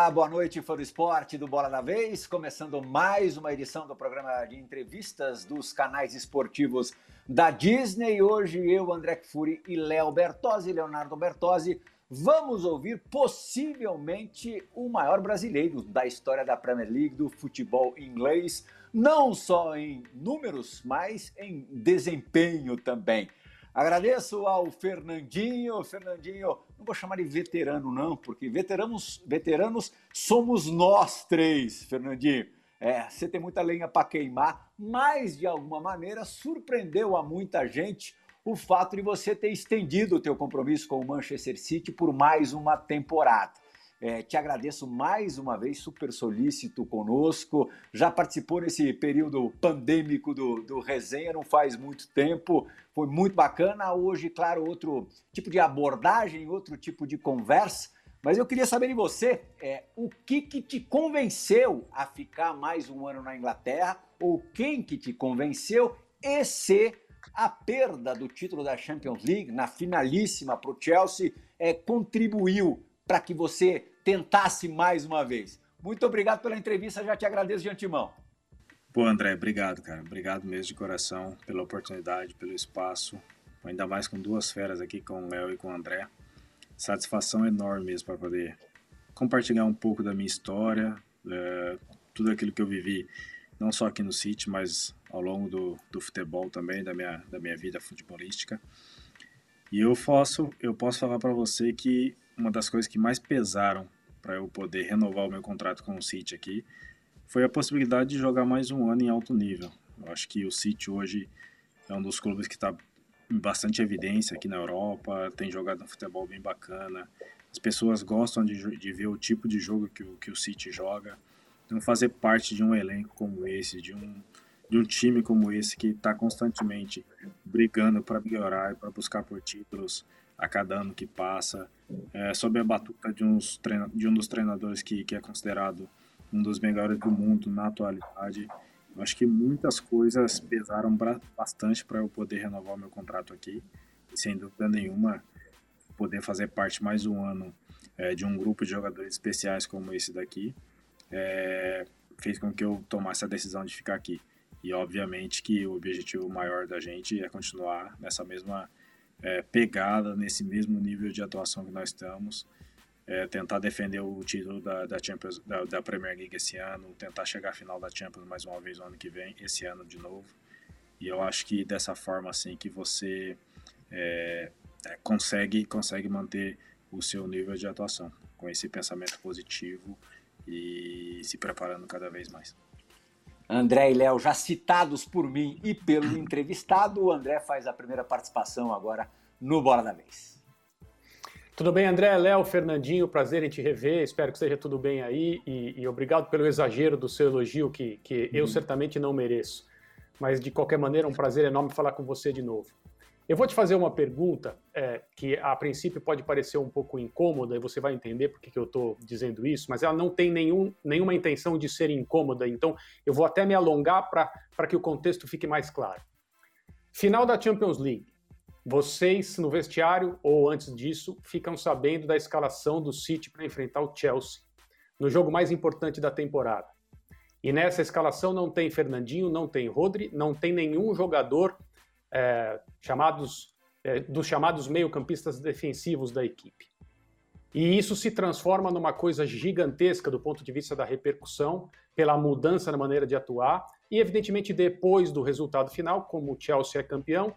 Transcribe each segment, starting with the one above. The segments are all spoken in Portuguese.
Olá, boa noite, fã do esporte do Bola da Vez. Começando mais uma edição do programa de entrevistas dos canais esportivos da Disney. Hoje eu, André Kfouri e Léo Bertozzi, Leonardo Bertozzi, vamos ouvir possivelmente o maior brasileiro da história da Premier League, do futebol inglês, não só em números, mas em desempenho também. Agradeço ao Fernandinho. Fernandinho, não vou chamar de veterano, não, porque veteranos, veteranos somos nós três, Fernandinho. É, você tem muita lenha para queimar, mas de alguma maneira surpreendeu a muita gente o fato de você ter estendido o teu compromisso com o Manchester City por mais uma temporada. É, te agradeço mais uma vez, super solícito conosco. Já participou nesse período pandêmico do, do resenha, não faz muito tempo. Foi muito bacana. Hoje, claro, outro tipo de abordagem, outro tipo de conversa. Mas eu queria saber de você é, o que, que te convenceu a ficar mais um ano na Inglaterra, ou quem que te convenceu e se a perda do título da Champions League na finalíssima para o Chelsea é, contribuiu para que você tentasse mais uma vez. Muito obrigado pela entrevista, já te agradeço de antemão. Pô, André, obrigado, cara. Obrigado mesmo de coração pela oportunidade, pelo espaço. Ainda mais com duas feras aqui, com o Léo e com o André. Satisfação enorme mesmo para poder compartilhar um pouco da minha história, é, tudo aquilo que eu vivi, não só aqui no City, mas ao longo do, do futebol também, da minha, da minha vida futebolística. E eu posso, eu posso falar para você que uma das coisas que mais pesaram para eu poder renovar o meu contrato com o City aqui foi a possibilidade de jogar mais um ano em alto nível. Eu acho que o City hoje é um dos clubes que está em bastante evidência aqui na Europa, tem jogado um futebol bem bacana. As pessoas gostam de, de ver o tipo de jogo que o, que o City joga. Então, fazer parte de um elenco como esse, de um, de um time como esse que está constantemente brigando para melhorar e para buscar por títulos, a cada ano que passa, é, sob a batuta de, uns de um dos treinadores que, que é considerado um dos melhores do mundo na atualidade. Eu acho que muitas coisas pesaram bastante para eu poder renovar o meu contrato aqui. E, sem dúvida nenhuma, poder fazer parte mais um ano é, de um grupo de jogadores especiais como esse daqui é, fez com que eu tomasse a decisão de ficar aqui. E obviamente que o objetivo maior da gente é continuar nessa mesma é, pegada nesse mesmo nível de atuação que nós estamos, é, tentar defender o título da, da Champions, da, da, Premier League esse ano, tentar chegar à final da Champions mais uma vez no ano que vem, esse ano de novo. E eu acho que dessa forma assim que você é, é consegue consegue manter o seu nível de atuação com esse pensamento positivo e se preparando cada vez mais. André e Léo, já citados por mim e pelo entrevistado, o André faz a primeira participação agora no Bola da Vez. Tudo bem, André, Léo, Fernandinho, prazer em te rever, espero que esteja tudo bem aí e, e obrigado pelo exagero do seu elogio que, que uhum. eu certamente não mereço. Mas de qualquer maneira, um prazer enorme falar com você de novo. Eu vou te fazer uma pergunta é, que a princípio pode parecer um pouco incômoda e você vai entender por que, eu estou dizendo isso, mas ela não tem nenhum, nenhuma intenção de ser incômoda, então eu vou até me alongar para que o contexto fique mais claro. Final da Champions League. Vocês no vestiário ou antes disso ficam sabendo da escalação do City para enfrentar o Chelsea no jogo mais importante da temporada. E nessa escalação não tem Fernandinho, não tem Rodri, não tem nenhum jogador é, chamados, é, dos chamados meio-campistas defensivos da equipe. E isso se transforma numa coisa gigantesca do ponto de vista da repercussão, pela mudança na maneira de atuar, e evidentemente depois do resultado final, como o Chelsea é campeão,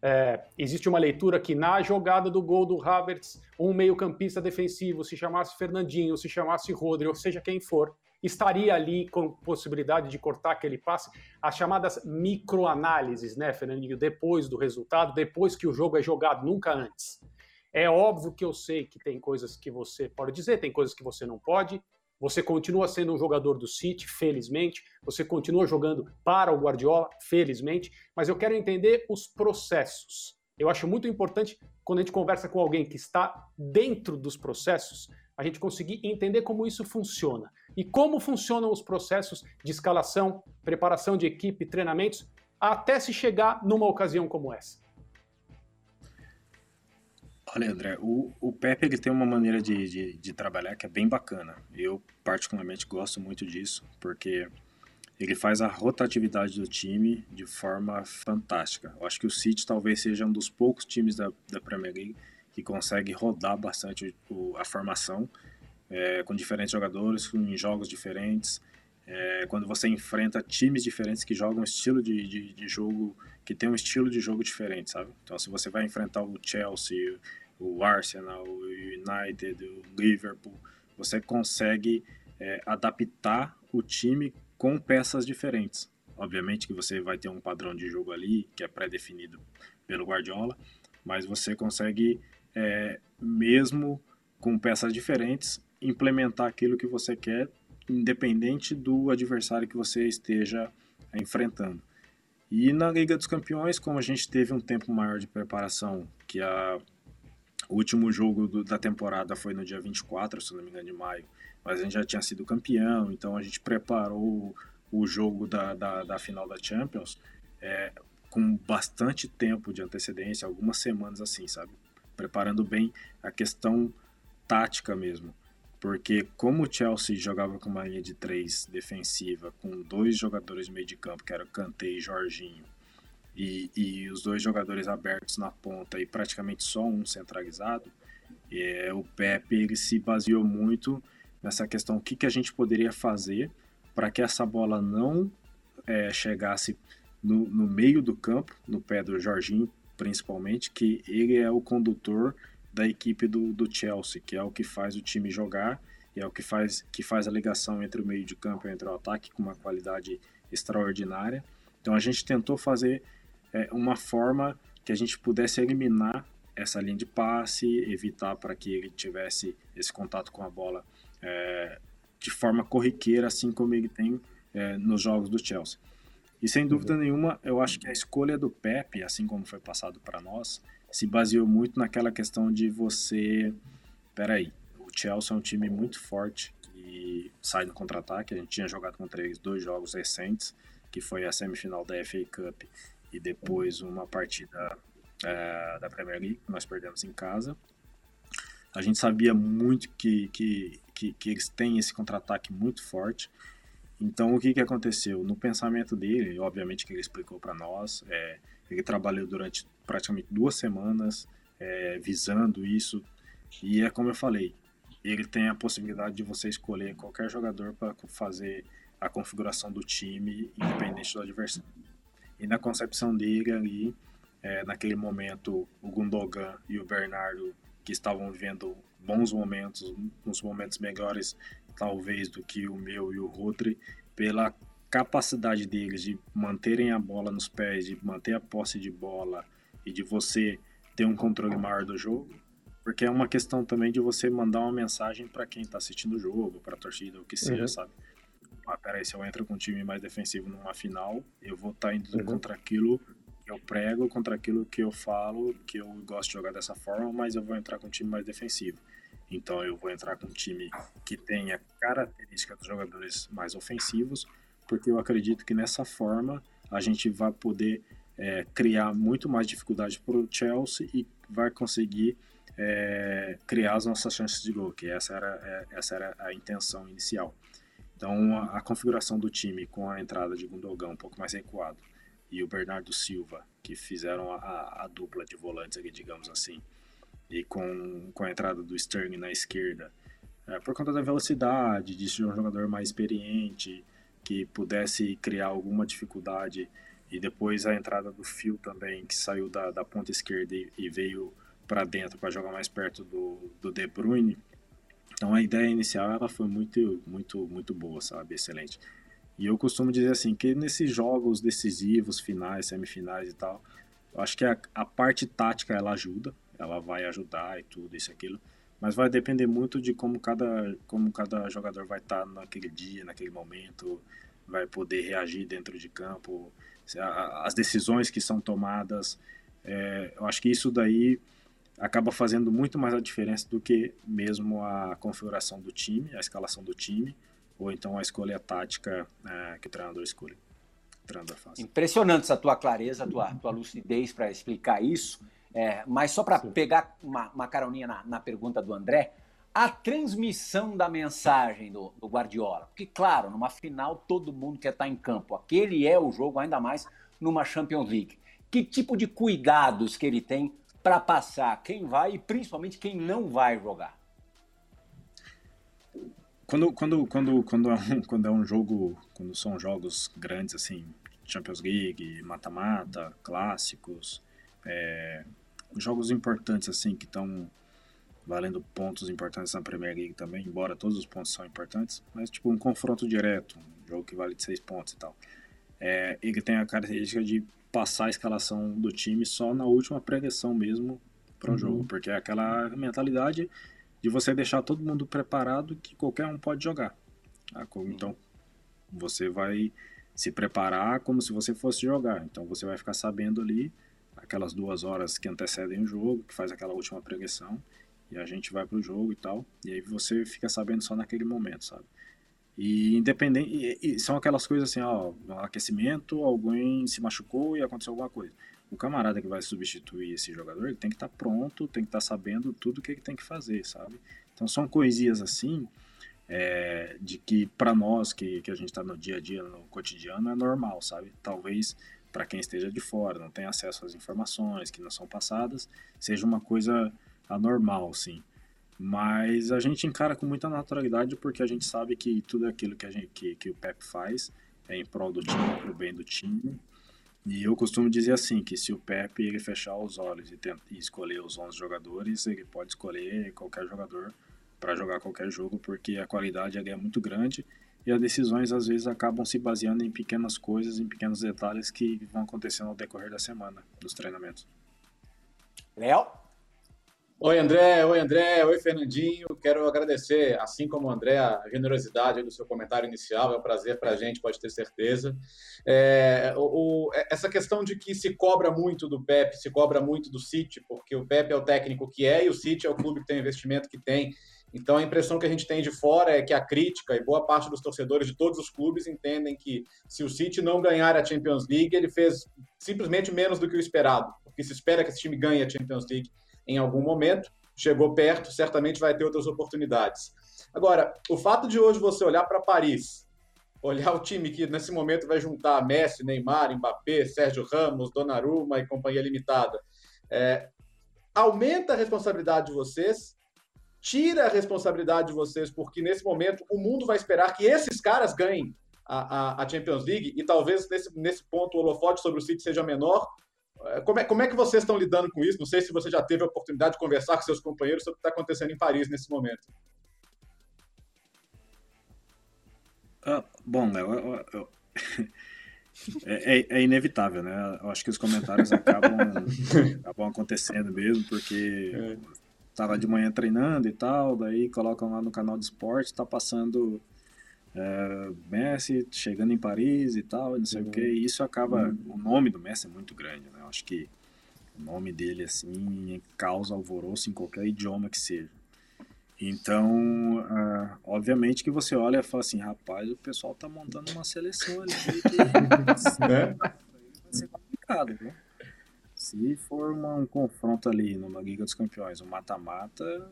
é, existe uma leitura que na jogada do gol do Havertz, um meio-campista defensivo, se chamasse Fernandinho, se chamasse Rodri, ou seja quem for, estaria ali com possibilidade de cortar aquele passe, as chamadas microanálises, né, Fernandinho, depois do resultado, depois que o jogo é jogado, nunca antes. É óbvio que eu sei que tem coisas que você pode dizer, tem coisas que você não pode. Você continua sendo um jogador do City, felizmente. Você continua jogando para o Guardiola, felizmente. Mas eu quero entender os processos. Eu acho muito importante quando a gente conversa com alguém que está dentro dos processos, a gente conseguir entender como isso funciona e como funcionam os processos de escalação, preparação de equipe, treinamentos, até se chegar numa ocasião como essa. Olha, André, o, o Pepe ele tem uma maneira de, de, de, trabalhar que é bem bacana. Eu, particularmente, gosto muito disso, porque ele faz a rotatividade do time de forma fantástica. Eu acho que o City talvez seja um dos poucos times da, da Premier League que consegue rodar bastante o, a formação é, com diferentes jogadores, em jogos diferentes. É, quando você enfrenta times diferentes que jogam estilo de, de, de, jogo, que tem um estilo de jogo diferente, sabe? Então, se você vai enfrentar o Chelsea, o Arsenal, o United, o Liverpool, você consegue é, adaptar o time com peças diferentes. Obviamente que você vai ter um padrão de jogo ali que é pré-definido pelo Guardiola, mas você consegue, é, mesmo com peças diferentes, implementar aquilo que você quer, independente do adversário que você esteja enfrentando. E na Liga dos Campeões, como a gente teve um tempo maior de preparação, que a, o último jogo do, da temporada foi no dia 24, se não me engano, de maio, mas a gente já tinha sido campeão, então a gente preparou o jogo da, da, da final da Champions é, com bastante tempo de antecedência, algumas semanas assim, sabe? Preparando bem a questão tática mesmo. Porque como o Chelsea jogava com uma linha de três defensiva, com dois jogadores de meio de campo, que eram Kanté e Jorginho, e, e os dois jogadores abertos na ponta e praticamente só um centralizado, é, o Pepe ele se baseou muito nessa questão o que, que a gente poderia fazer para que essa bola não é, chegasse no, no meio do campo, no pé do Jorginho principalmente, que ele é o condutor da equipe do, do Chelsea, que é o que faz o time jogar e é o que faz, que faz a ligação entre o meio de campo e entre o ataque com uma qualidade extraordinária. Então a gente tentou fazer é, uma forma que a gente pudesse eliminar essa linha de passe, evitar para que ele tivesse esse contato com a bola é, de forma corriqueira, assim como ele tem é, nos jogos do Chelsea. E sem dúvida uhum. nenhuma, eu acho que a escolha do Pepe, assim como foi passado para nós, se baseou muito naquela questão de você. Peraí, o Chelsea é um time muito forte que sai no contra-ataque. A gente tinha jogado contra eles dois jogos recentes, que foi a semifinal da FA Cup e depois uma partida é, da Premier League, que nós perdemos em casa. A gente sabia muito que, que, que, que eles têm esse contra-ataque muito forte. Então, o que, que aconteceu? No pensamento dele, obviamente que ele explicou para nós, é, ele trabalhou durante praticamente duas semanas é, visando isso. E é como eu falei, ele tem a possibilidade de você escolher qualquer jogador para fazer a configuração do time, independente do adversário. E na concepção dele ali, é, naquele momento, o Gundogan e o Bernardo, que estavam vivendo bons momentos, uns momentos melhores talvez do que o meu e o Rodri, pela capacidade deles de manterem a bola nos pés, de manter a posse de bola e de você ter um controle maior do jogo, porque é uma questão também de você mandar uma mensagem para quem está assistindo o jogo, para a torcida, o que seja, uhum. sabe? Ah, peraí, se eu entro com um time mais defensivo numa final, eu vou estar tá indo uhum. contra aquilo que eu prego, contra aquilo que eu falo, que eu gosto de jogar dessa forma, mas eu vou entrar com um time mais defensivo. Então eu vou entrar com um time que tenha característica dos jogadores mais ofensivos, porque eu acredito que nessa forma a gente vai poder é, criar muito mais dificuldade para o Chelsea e vai conseguir é, criar as nossas chances de gol, que essa era, é, essa era a intenção inicial. Então a, a, configuração do time com a entrada de Gundogan um pouco mais recuado e o Bernardo Silva, que fizeram a, a dupla de volantes aqui, digamos assim, e com, com a entrada do Sterling na esquerda, é, por conta da velocidade, de ser um jogador mais experiente, que pudesse criar alguma dificuldade e depois a entrada do Phil também, que saiu da, da ponta esquerda e, e veio para dentro para jogar mais perto do, do De Bruyne. Então a ideia inicial ela foi muito, muito, muito boa, sabe? Excelente. E eu costumo dizer assim que nesses jogos decisivos, finais, semifinais e tal, eu acho que a, a parte tática ela ajuda, ela vai ajudar e tudo isso aquilo, mas vai depender muito de como cada, como cada jogador vai estar tá naquele dia, naquele momento, vai poder reagir dentro de campo, as decisões que são tomadas. É, eu acho que isso daí acaba fazendo muito mais a diferença do que mesmo a configuração do time, a escalação do time, ou então a escolha tática é, que o treinador escolhe. O treinador faz. Impressionante essa tua clareza, a tua, tua lucidez para explicar isso. É, mas só para pegar uma, uma caroninha na, na, pergunta do André, a transmissão da mensagem do, do, Guardiola. Porque, claro, numa final todo mundo quer estar em campo. Aquele é o jogo, ainda mais numa Champions League. Que tipo de cuidados que ele tem para passar quem vai e principalmente quem não vai jogar? Quando, quando, quando, quando, é um, quando é um jogo, quando são jogos grandes assim, Champions League, mata-mata, clássicos, é, jogos importantes assim que estão valendo pontos importantes na Premier League também, embora todos os pontos são importantes, mas tipo um confronto direto, um jogo que vale de seis pontos e tal. É, ele tem a característica de passar a escalação do time só na última pregação mesmo para o uhum. jogo, porque é aquela mentalidade de você deixar todo mundo preparado que qualquer um pode jogar. Tá? Então, você vai se preparar como se você fosse jogar. Então, você vai ficar sabendo ali aquelas duas horas que antecedem o jogo, que faz aquela última pregação, e a gente vai pro jogo e tal. E aí você fica sabendo só naquele momento, sabe? E independente, e, e são aquelas coisas assim, ó, aquecimento, alguém se machucou e aconteceu alguma coisa o camarada que vai substituir esse jogador, ele tem que estar tá pronto, tem que estar tá sabendo tudo o que ele tem que fazer, sabe? Então são coisinhas assim, é, de que para nós que, que a gente está no dia a dia, no cotidiano, é normal, sabe? Talvez para quem esteja de fora, não tem acesso às informações que não são passadas, seja uma coisa anormal, sim. Mas a gente encara com muita naturalidade porque a gente sabe que tudo aquilo que, a gente, que, que o Pep faz é em prol do time, para o bem do time, e eu costumo dizer assim, que se o Pepe ele fechar os olhos e, tentar, e escolher os 11 jogadores, ele pode escolher qualquer jogador para jogar qualquer jogo, porque a qualidade é muito grande e as decisões às vezes acabam se baseando em pequenas coisas, em pequenos detalhes que vão acontecendo ao decorrer da semana, dos treinamentos. Léo? Oi, André. Oi, André. Oi, Fernandinho. Quero agradecer, assim como o André, a generosidade do seu comentário inicial. É um prazer para a gente, pode ter certeza. É, o, é, essa questão de que se cobra muito do Pep, se cobra muito do City, porque o Pep é o técnico que é e o City é o clube que tem o investimento que tem. Então, a impressão que a gente tem de fora é que a crítica e boa parte dos torcedores de todos os clubes entendem que se o City não ganhar a Champions League, ele fez simplesmente menos do que o esperado, porque se espera que esse time ganhe a Champions League em algum momento, chegou perto, certamente vai ter outras oportunidades. Agora, o fato de hoje você olhar para Paris, olhar o time que nesse momento vai juntar Messi, Neymar, Mbappé, Sérgio Ramos, Donnarumma e companhia limitada, é, aumenta a responsabilidade de vocês, tira a responsabilidade de vocês, porque nesse momento o mundo vai esperar que esses caras ganhem a, a, a Champions League e talvez nesse, nesse ponto o holofote sobre o City seja menor, como é, como é que vocês estão lidando com isso? Não sei se você já teve a oportunidade de conversar com seus companheiros sobre o que está acontecendo em Paris nesse momento. Ah, bom, Léo, eu, eu, é, é, é, inevitável, né? Eu acho que os comentários acabam, acabam acontecendo mesmo, porque estava é. de manhã treinando e tal, daí colocam lá no canal de esporte, está passando é, Messi chegando em Paris e tal, não sei uhum. o que, e isso acaba, uhum. o nome do Messi é muito grande, né? Eu acho que o nome dele, assim, causa alvoroço em qualquer idioma que seja. Então, uh, obviamente que você olha e fala assim, rapaz, o pessoal tá montando uma seleção ali que né? vai ser complicado, viu? Se for uma, um confronto ali numa Liga dos Campeões, um mata-mata,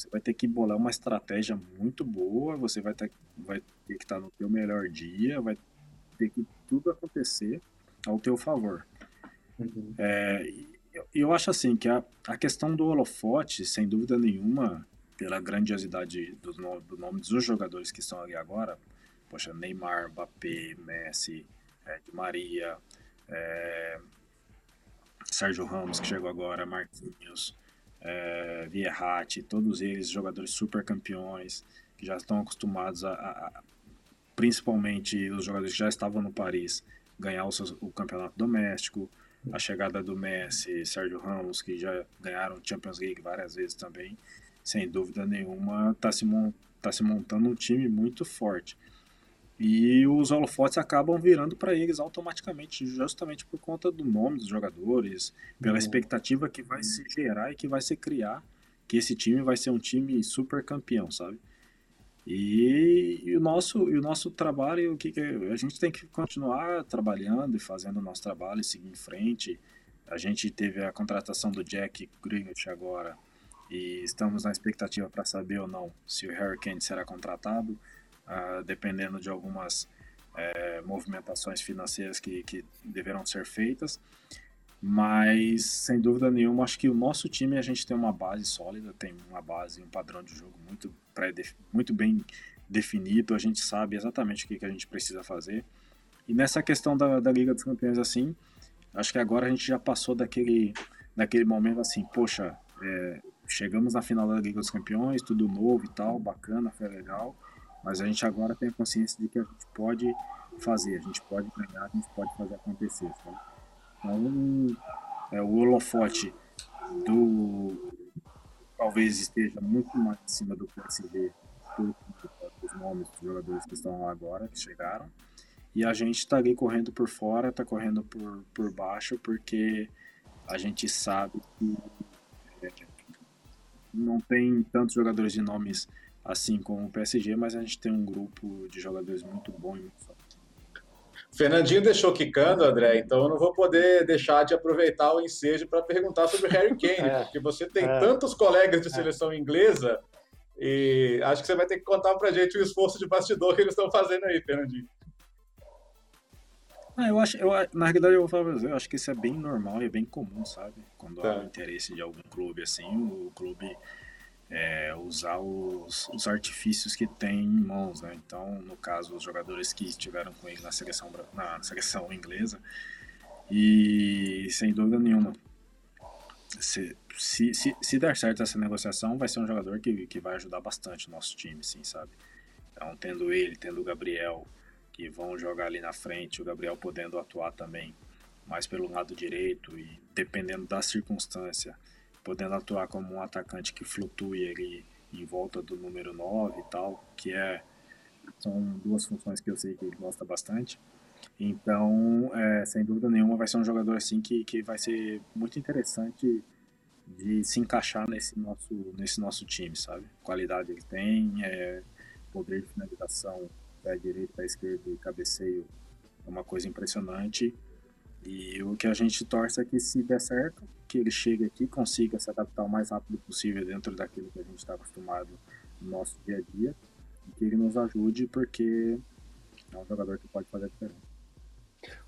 você vai ter que bolar uma estratégia muito boa, você vai ter, vai ter que estar no teu melhor dia, vai ter que tudo acontecer ao teu favor. Uhum. É, eu, eu acho assim que a, a questão do holofote, sem dúvida nenhuma, pela grandiosidade do, do nome dos jogadores que estão ali agora, poxa, Neymar, Mbappé, Messi, é, Di Maria, é, Sérgio Ramos que chegou agora, Marquinhos, é, Vierratti, todos eles jogadores super campeões, que já estão acostumados a, a, principalmente os jogadores que já estavam no Paris, ganhar o, seu, o campeonato doméstico, a chegada do Messi, Sérgio Ramos, que já ganharam Champions League várias vezes também, sem dúvida nenhuma, está se, tá se montando um time muito forte. E os holofotes acabam virando para eles automaticamente, justamente por conta do nome dos jogadores, pela uhum. expectativa que vai se gerar e que vai se criar, que esse time vai ser um time super campeão, sabe? E, e o nosso e o nosso trabalho, o que, que, a gente tem que continuar trabalhando e fazendo o nosso trabalho e seguir em frente, A gente teve a contratação do Jack Grealish agora e estamos na expectativa para saber ou não se o Harry Kane será contratado, uh, dependendo de algumas é, movimentações financeiras que, que deverão ser feitas. Mas, sem dúvida nenhuma, acho que o nosso time a gente tem uma base sólida, tem uma base, um padrão de jogo muito, muito bem definido, a gente sabe exatamente o que, que a gente precisa fazer. E nessa questão da, da Liga dos Campeões, assim, acho que agora a gente já passou daquele, daquele momento assim, poxa, é, chegamos na final da Liga dos Campeões, tudo novo e tal, bacana, foi legal, mas a gente agora tem a consciência de que a gente pode fazer, a gente pode ganhar, a gente pode fazer acontecer. Sabe? Então, é, o holofote do talvez esteja muito mais em cima do PSG os nomes dos jogadores que estão lá agora, que chegaram. E a gente está ali correndo por fora, está correndo por, por baixo, porque a gente sabe que é, não tem tantos jogadores de nomes assim como o PSG, mas a gente tem um grupo de jogadores muito bom e muito forte. Fernandinho deixou quicando, André, então eu não vou poder deixar de aproveitar o ensejo para perguntar sobre Harry Kane, é, porque você tem é, tantos colegas de é. seleção inglesa e acho que você vai ter que contar para gente o esforço de bastidor que eles estão fazendo aí, Fernandinho. Ah, eu acho, eu, na realidade, eu vou falar pra você, eu acho que isso é bem normal e é bem comum, sabe? Quando tá. há o interesse de algum clube assim, o clube é, usar os, os, artifícios que tem em mãos, né? Então, no caso, os jogadores que estiveram com ele na seleção, na seleção inglesa, e sem dúvida nenhuma, se, se, se, se der certo essa negociação, vai ser um jogador que, que vai ajudar bastante o nosso time, sim, sabe? Então, tendo ele, tendo o Gabriel, que vão jogar ali na frente, o Gabriel podendo atuar também mais pelo lado direito e dependendo da circunstância, podendo atuar como um atacante que flutue ali em volta do número 9 e tal, que é são duas funções que eu sei que ele gosta bastante. Então, é, sem dúvida nenhuma, vai ser um jogador assim que, que vai ser muito interessante de se encaixar nesse nosso, nesse nosso time, sabe? Qualidade ele tem, é, poder de finalização, pé direito, pé esquerdo e cabeceio é uma coisa impressionante. E o que a gente torce é que se der certo, que ele chegue aqui, consiga se adaptar o mais rápido possível dentro daquilo que a gente está acostumado no nosso dia a dia, e que ele nos ajude, porque é um jogador que pode fazer a diferença.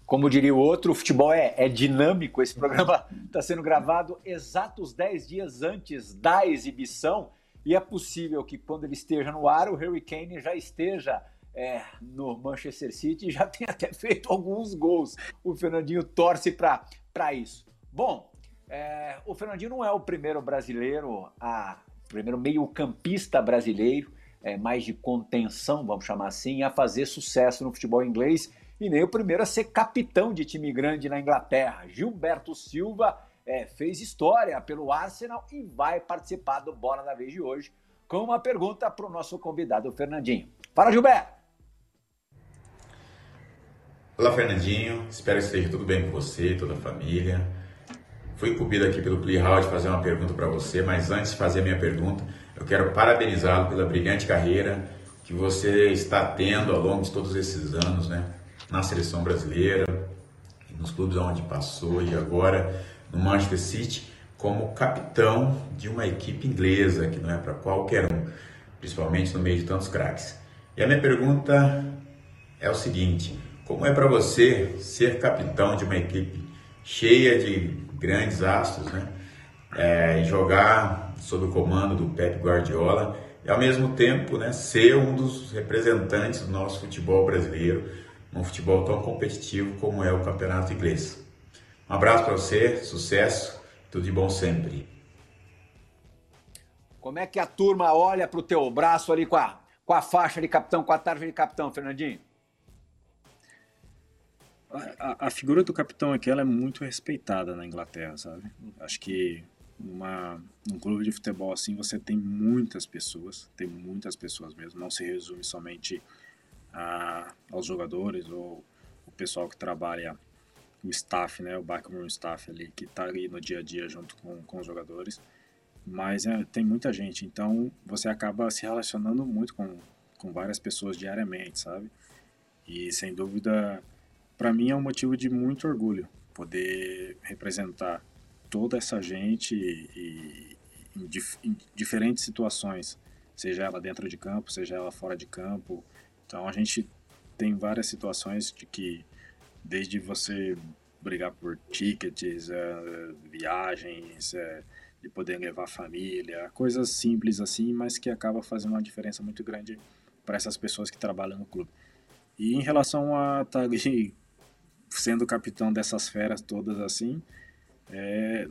Como diria o outro, o futebol é, é dinâmico. Esse programa está sendo gravado exatos 10 dias antes da exibição, e é possível que quando ele esteja no ar, o Harry Kane já esteja é, no Manchester City já tem até feito alguns gols. O Fernandinho torce para isso. Bom, é, o Fernandinho não é o primeiro brasileiro, a primeiro meio-campista brasileiro, é, mais de contenção, vamos chamar assim, a fazer sucesso no futebol inglês e nem o primeiro a ser capitão de time grande na Inglaterra. Gilberto Silva é, fez história pelo Arsenal e vai participar do Bola da Vez de hoje com uma pergunta para o nosso convidado, o Fernandinho. Fala, Gilberto! Olá, Fernandinho. Espero que esteja tudo bem com você, toda a família. Fui incumbido aqui pelo Playhall de fazer uma pergunta para você, mas antes de fazer a minha pergunta, eu quero parabenizá-lo pela brilhante carreira que você está tendo ao longo de todos esses anos, né? Na seleção brasileira, nos clubes onde passou e agora no Manchester City como capitão de uma equipe inglesa, que não é para qualquer um, principalmente no meio de tantos craques. E a minha pergunta é o seguinte: como é para você ser capitão de uma equipe cheia de grandes astros, né? É, jogar sob o comando do Pep Guardiola e ao mesmo tempo, né, ser um dos representantes do nosso futebol brasileiro, um futebol tão competitivo como é o campeonato inglês. Um abraço para você, sucesso, tudo de bom sempre. Como é que a turma olha para o teu braço ali com a, com a faixa de capitão, com a tarja de capitão, Fernandinho? A, a, figura do capitão aqui ela é muito respeitada na Inglaterra, sabe? Acho que numa, num clube de futebol assim você tem muitas pessoas, tem muitas pessoas mesmo, não se resume somente a, aos jogadores ou o pessoal que trabalha, o staff, né, o backroom staff ali, que está ali no dia a dia junto com, com os jogadores, mas é, tem muita gente, então você acaba se relacionando muito com, com várias pessoas diariamente, sabe? E sem dúvida para mim é um motivo de muito orgulho poder representar toda essa gente e, e em, dif, em, diferentes situações, seja ela dentro de campo, seja ela fora de campo. Então a gente tem várias situações de que desde você brigar por tickets, é, viagens, é, de poder levar família, coisas simples assim, mas que acaba fazendo uma diferença muito grande para essas pessoas que trabalham no clube. E em relação a estar tá ali sendo capitão dessas feras todas assim, é,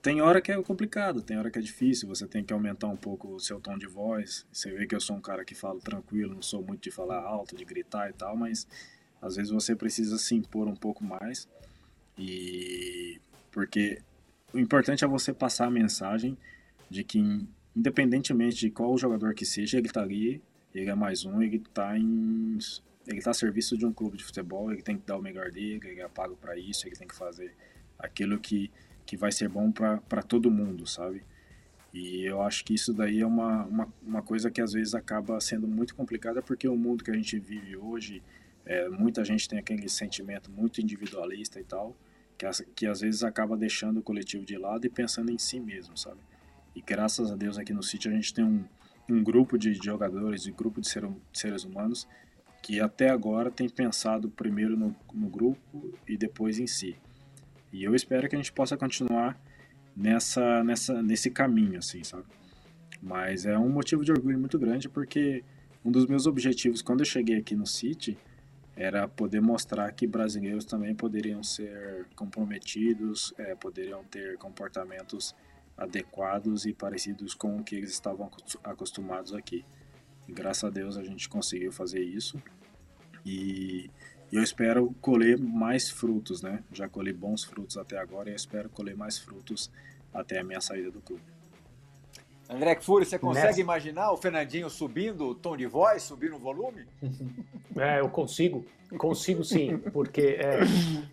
tem hora que é complicado, tem hora que é difícil, você tem que aumentar um pouco o seu tom de voz. Você vê que eu sou um cara que falo tranquilo, não sou muito de falar alto, de gritar e tal, mas às vezes você precisa se impor um pouco mais. E porque o importante é você passar a mensagem de que independentemente de qual jogador que seja, ele está ali, ele é mais um, ele está em ele está a serviço de um clube de futebol, ele tem que dar o melhor dele, ele é pago para isso, ele tem que fazer aquilo que, que vai ser bom para todo mundo, sabe? E eu acho que isso daí é uma, uma, uma, coisa que às vezes acaba sendo muito complicada porque o mundo que a gente vive hoje, é, muita gente tem aquele sentimento muito individualista e tal, que, que às vezes acaba deixando o coletivo de lado e pensando em si mesmo, sabe? E graças a Deus aqui no sítio a gente tem um, um grupo de jogadores e grupo de, ser, de seres humanos que até agora tem pensado primeiro no, no grupo e depois em si. E eu espero que a gente possa continuar nessa, nessa, nesse caminho, assim, sabe? Mas é um motivo de orgulho muito grande porque um dos meus objetivos quando eu cheguei aqui no City era poder mostrar que brasileiros também poderiam ser comprometidos, é, poderiam ter comportamentos adequados e parecidos com o que eles estavam acostumados aqui. E graças a Deus a gente conseguiu fazer isso. E eu espero colher mais frutos, né? Já colhi bons frutos até agora e eu espero colher mais frutos até a minha saída do clube. André Fury, você consegue Nessa... imaginar o Fernandinho subindo o tom de voz, subindo o volume? É, eu consigo, consigo sim, porque é,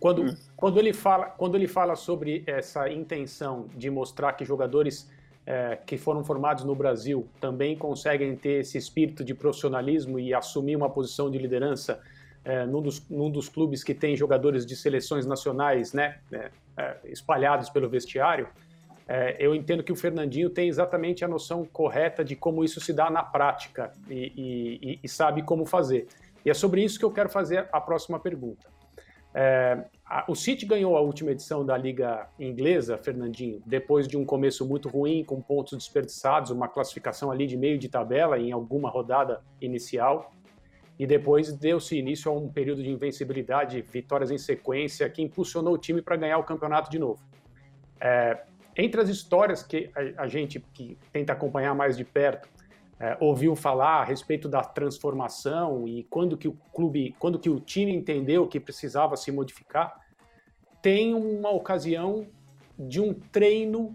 quando, quando, ele fala, quando ele fala sobre essa intenção de mostrar que jogadores é, que foram formados no Brasil também conseguem ter esse espírito de profissionalismo e assumir uma posição de liderança é, num, dos, num dos clubes que tem jogadores de seleções nacionais né, é, é espalhados pelo vestiário, é, eu entendo que o Fernandinho tem exatamente a noção correta de como isso se dá na prática e, e, e sabe como fazer. E é sobre isso que eu quero fazer a próxima pergunta. É, o City ganhou a última edição da Liga Inglesa, Fernandinho, depois de um começo muito ruim, com pontos desperdiçados, uma classificação ali de meio de tabela em alguma rodada inicial. E depois deu-se início a um período de invencibilidade, vitórias em sequência, que impulsionou o time para ganhar o campeonato de novo. É, entre as histórias que a, gente que tenta acompanhar mais de perto, é, ouviu falar a respeito da transformação e quando que o clube, quando que o time entendeu que precisava se modificar, tem uma ocasião de um treino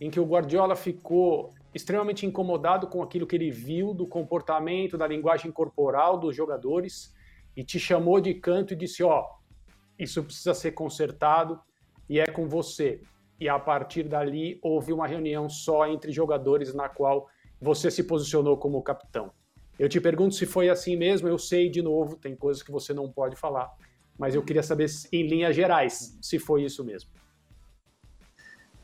em que o Guardiola ficou extremamente incomodado com aquilo que ele viu do comportamento, da linguagem corporal dos jogadores e te chamou de canto e disse: "Ó, oh, isso precisa ser consertado e é com você". E a partir dali houve uma reunião só entre jogadores na qual você se posicionou como capitão. Eu te pergunto se foi assim mesmo, eu sei de novo, tem coisas que você não pode falar, mas eu queria saber em linhas gerais se foi isso mesmo.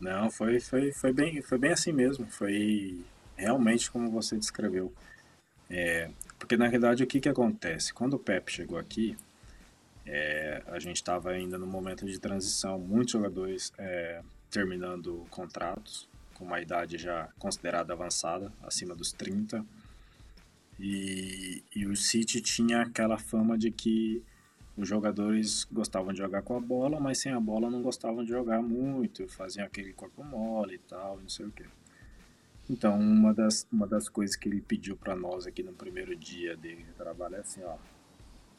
Não, foi, foi, foi, bem, foi bem assim mesmo, foi realmente como você descreveu. É, porque na realidade o que, que acontece? Quando o Pep chegou aqui, é, a gente estava ainda no momento de transição, muitos jogadores é, terminando contratos, com uma idade já considerada avançada, acima dos 30. E, e o City tinha aquela fama de que os jogadores gostavam de jogar com a bola, mas sem a bola não gostavam de jogar muito, faziam aquele corpo mole e tal, não sei o que. Então, uma das, uma das coisas que ele pediu para nós aqui no primeiro dia dele de trabalho é assim, ó,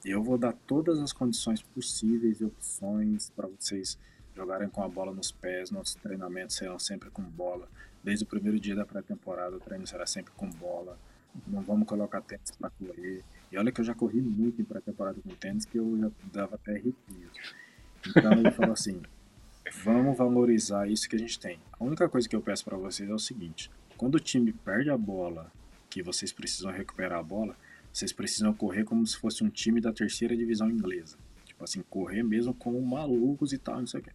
eu vou dar todas as condições possíveis e opções para vocês jogarem com a bola nos pés, nossos treinamentos serão sempre com bola. Desde o primeiro dia da pré-temporada, o treino será sempre com bola. Não vamos colocar tênis para correr. E olha que eu já corri muito em pré-temporada com tênis, que eu já dava até arrepio. Então ele falou assim: vamos valorizar isso que a gente tem. A única coisa que eu peço para vocês é o seguinte: quando o time perde a bola, que vocês precisam recuperar a bola, vocês precisam correr como se fosse um time da terceira divisão inglesa assim, correr mesmo como malucos e tal, não sei o quê.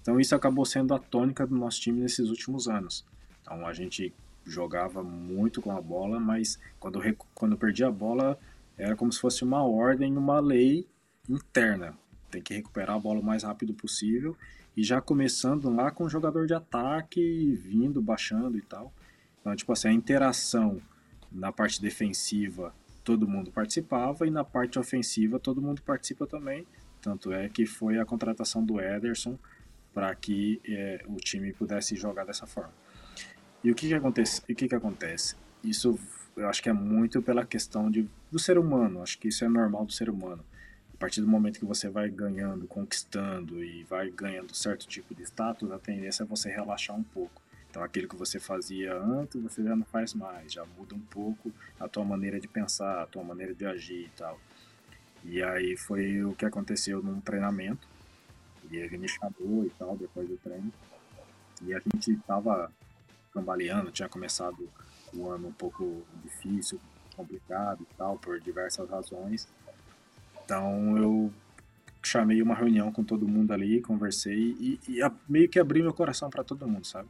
Então isso acabou sendo a tônica do nosso time nesses últimos anos. Então a gente jogava muito com a bola, mas quando, quando perdia a bola era como se fosse uma ordem, uma lei interna. Tem que recuperar a bola o mais rápido possível e já começando lá com o jogador de ataque, vindo, baixando e tal. Então, tipo assim, a interação na parte defensiva todo mundo participava e na parte ofensiva todo mundo participa também. Tanto é que foi a contratação do Ederson para que é, o time pudesse jogar dessa forma. E o que, que acontece? o que, que acontece? Isso eu acho que é muito pela questão de, do ser humano. Acho que isso é normal do ser humano. A partir do momento que você vai ganhando, conquistando e vai ganhando certo tipo de status, a tendência é você relaxar um pouco. Então, aquilo que você fazia antes, você já não faz mais, já muda um pouco a tua maneira de pensar, a tua maneira de agir e tal. E aí foi o que aconteceu num treinamento. E ele me chamou e tal, depois do treino. E a gente tava cambaleando, tinha começado o ano um pouco difícil, complicado e tal, por diversas razões. Então eu chamei uma reunião com todo mundo ali, conversei e, e meio que abri meu coração para todo mundo, sabe?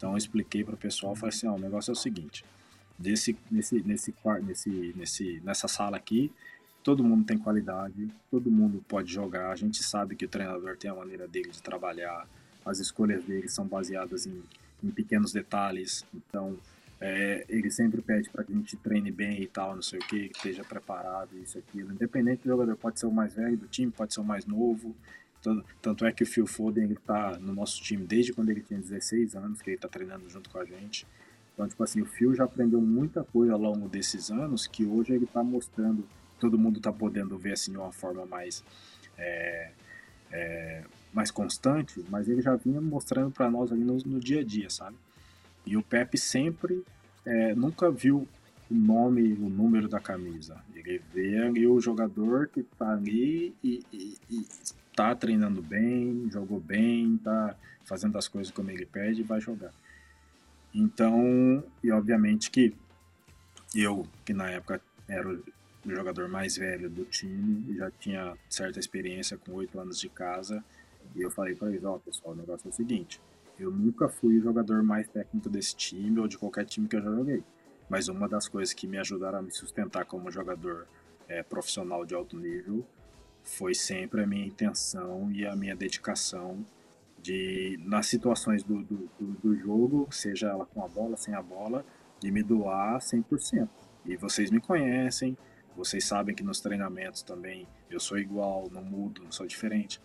Então eu expliquei para o pessoal, falei assim, ó, o negócio é o seguinte, desse, nesse, nesse, nesse, nesse, nessa sala aqui, todo mundo tem qualidade, todo mundo pode jogar, a gente sabe que o treinador tem a maneira dele de trabalhar, as escolhas dele são baseadas em, em pequenos detalhes, então é, ele sempre pede para que a gente treine bem e tal, não sei o que, que esteja preparado, isso, aquilo. Independente do jogador, pode ser o mais velho do time, pode ser o mais novo. Tanto, é que o Phil Foden ele tá no nosso time desde quando ele tinha 16 anos, que ele está treinando junto com a gente. Então, tipo assim, o Phil já aprendeu muita coisa ao longo desses anos que hoje ele está mostrando, todo mundo está podendo ver assim de uma forma mais. É, é, mais constante, mas ele já vinha mostrando para nós ali no, no dia a dia, sabe? E o Pepe sempre, é, nunca viu o nome, o número da camisa. Ele vê ali o jogador que está ali e, está treinando bem, jogou bem, está fazendo as coisas como ele pede e vai jogar. Então, e obviamente que eu, que na época era o jogador mais velho do time, já tinha certa experiência com oito anos de casa, e eu falei para eles, ó, oh, pessoal, o negócio é o seguinte, eu nunca fui o jogador mais técnico desse time ou de qualquer time que eu já joguei. Mas uma das coisas que me ajudaram a me sustentar como jogador é, profissional de alto nível foi sempre a minha intenção e a minha dedicação de, nas situações do, do, do jogo, seja ela com a bola, sem a bola, de me doar 100%. E vocês me conhecem, vocês sabem que nos treinamentos também eu sou igual, não mudo, não sou diferente.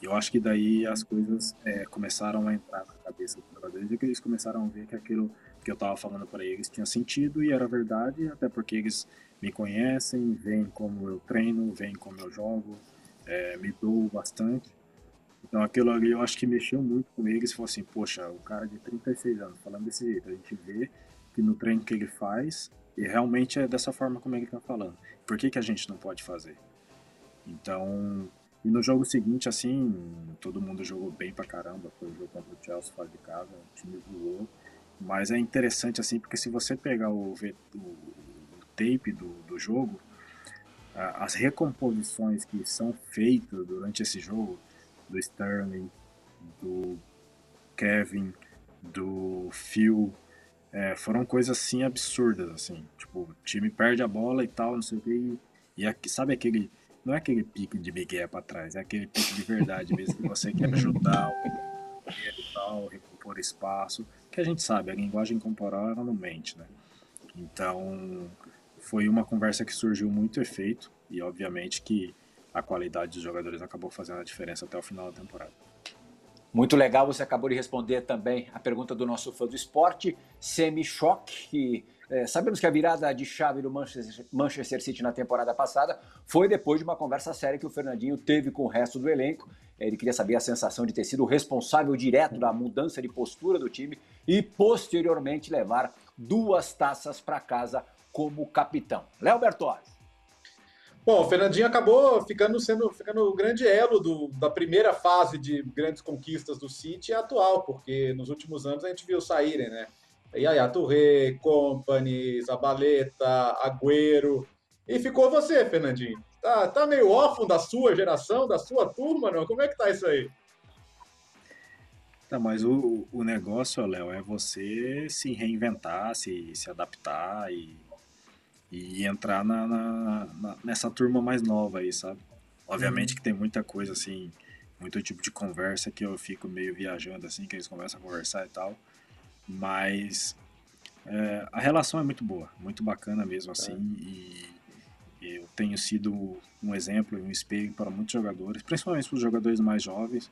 E eu acho que daí as coisas é, começaram a entrar na cabeça dos jogadores e que eles começaram a ver que aquilo que eu estava falando para eles tinha sentido e era verdade, até porque eles me conhecem, veem como eu treino, veem como eu jogo, é, me dou bastante. Então aquilo ali eu acho que mexeu muito com eles, falou assim, poxa, o cara de 36 anos falando desse jeito, a gente vê que no treino que ele faz, e realmente é dessa forma como ele está falando. Por que, que a gente não pode fazer? Então, e no jogo seguinte, assim, todo mundo jogou bem pra caramba. Foi o jogo contra o Chelsea fora de casa, o time voou. Mas é interessante, assim, porque se você pegar o, o, tape do, do jogo, as recomposições que são feitas durante esse jogo, do Sterling, do Kevin, do Phil, é, foram coisas assim absurdas, assim. Tipo, o time perde a bola e tal, não sei o que. E aqui, sabe aquele não é aquele pique de Miguel para trás, é aquele pique de verdade mesmo, que você quer ajudar o e tal, recompor espaço, que a gente sabe, a linguagem corporal ela não mente, né? Então, foi uma conversa que surgiu muito efeito e obviamente que a qualidade dos jogadores acabou fazendo a diferença até o final da temporada. Muito legal, você acabou de responder também a pergunta do nosso fã do esporte, Semi Choque, que é, sabemos que a virada de chave do Manchester, Manchester City na temporada passada foi depois de uma conversa séria que o Fernandinho teve com o resto do elenco. Ele queria saber a sensação de ter sido o responsável direto da mudança de postura do time e posteriormente levar duas taças para casa como capitão. Léo Bertozzi. Bom, o Fernandinho acabou ficando sendo ficando o grande elo do, da primeira fase de grandes conquistas do City atual, porque nos últimos anos a gente viu saírem, né? Yaya Touré, Company, Zabaleta, Agüero. E ficou você, Fernandinho. tá, tá meio órfão da sua geração, da sua turma, não? Como é que tá isso aí? Tá, mas o, o negócio, Léo, é você se reinventar, se, se adaptar e, e entrar na, na, na, nessa turma mais nova aí, sabe? Obviamente uhum. que tem muita coisa assim, muito tipo de conversa que eu fico meio viajando assim, que eles começam a conversar e tal. Mas é, a relação é muito boa, muito bacana mesmo assim. É. E eu tenho sido um exemplo, um espelho para muitos jogadores, principalmente para os jogadores mais jovens.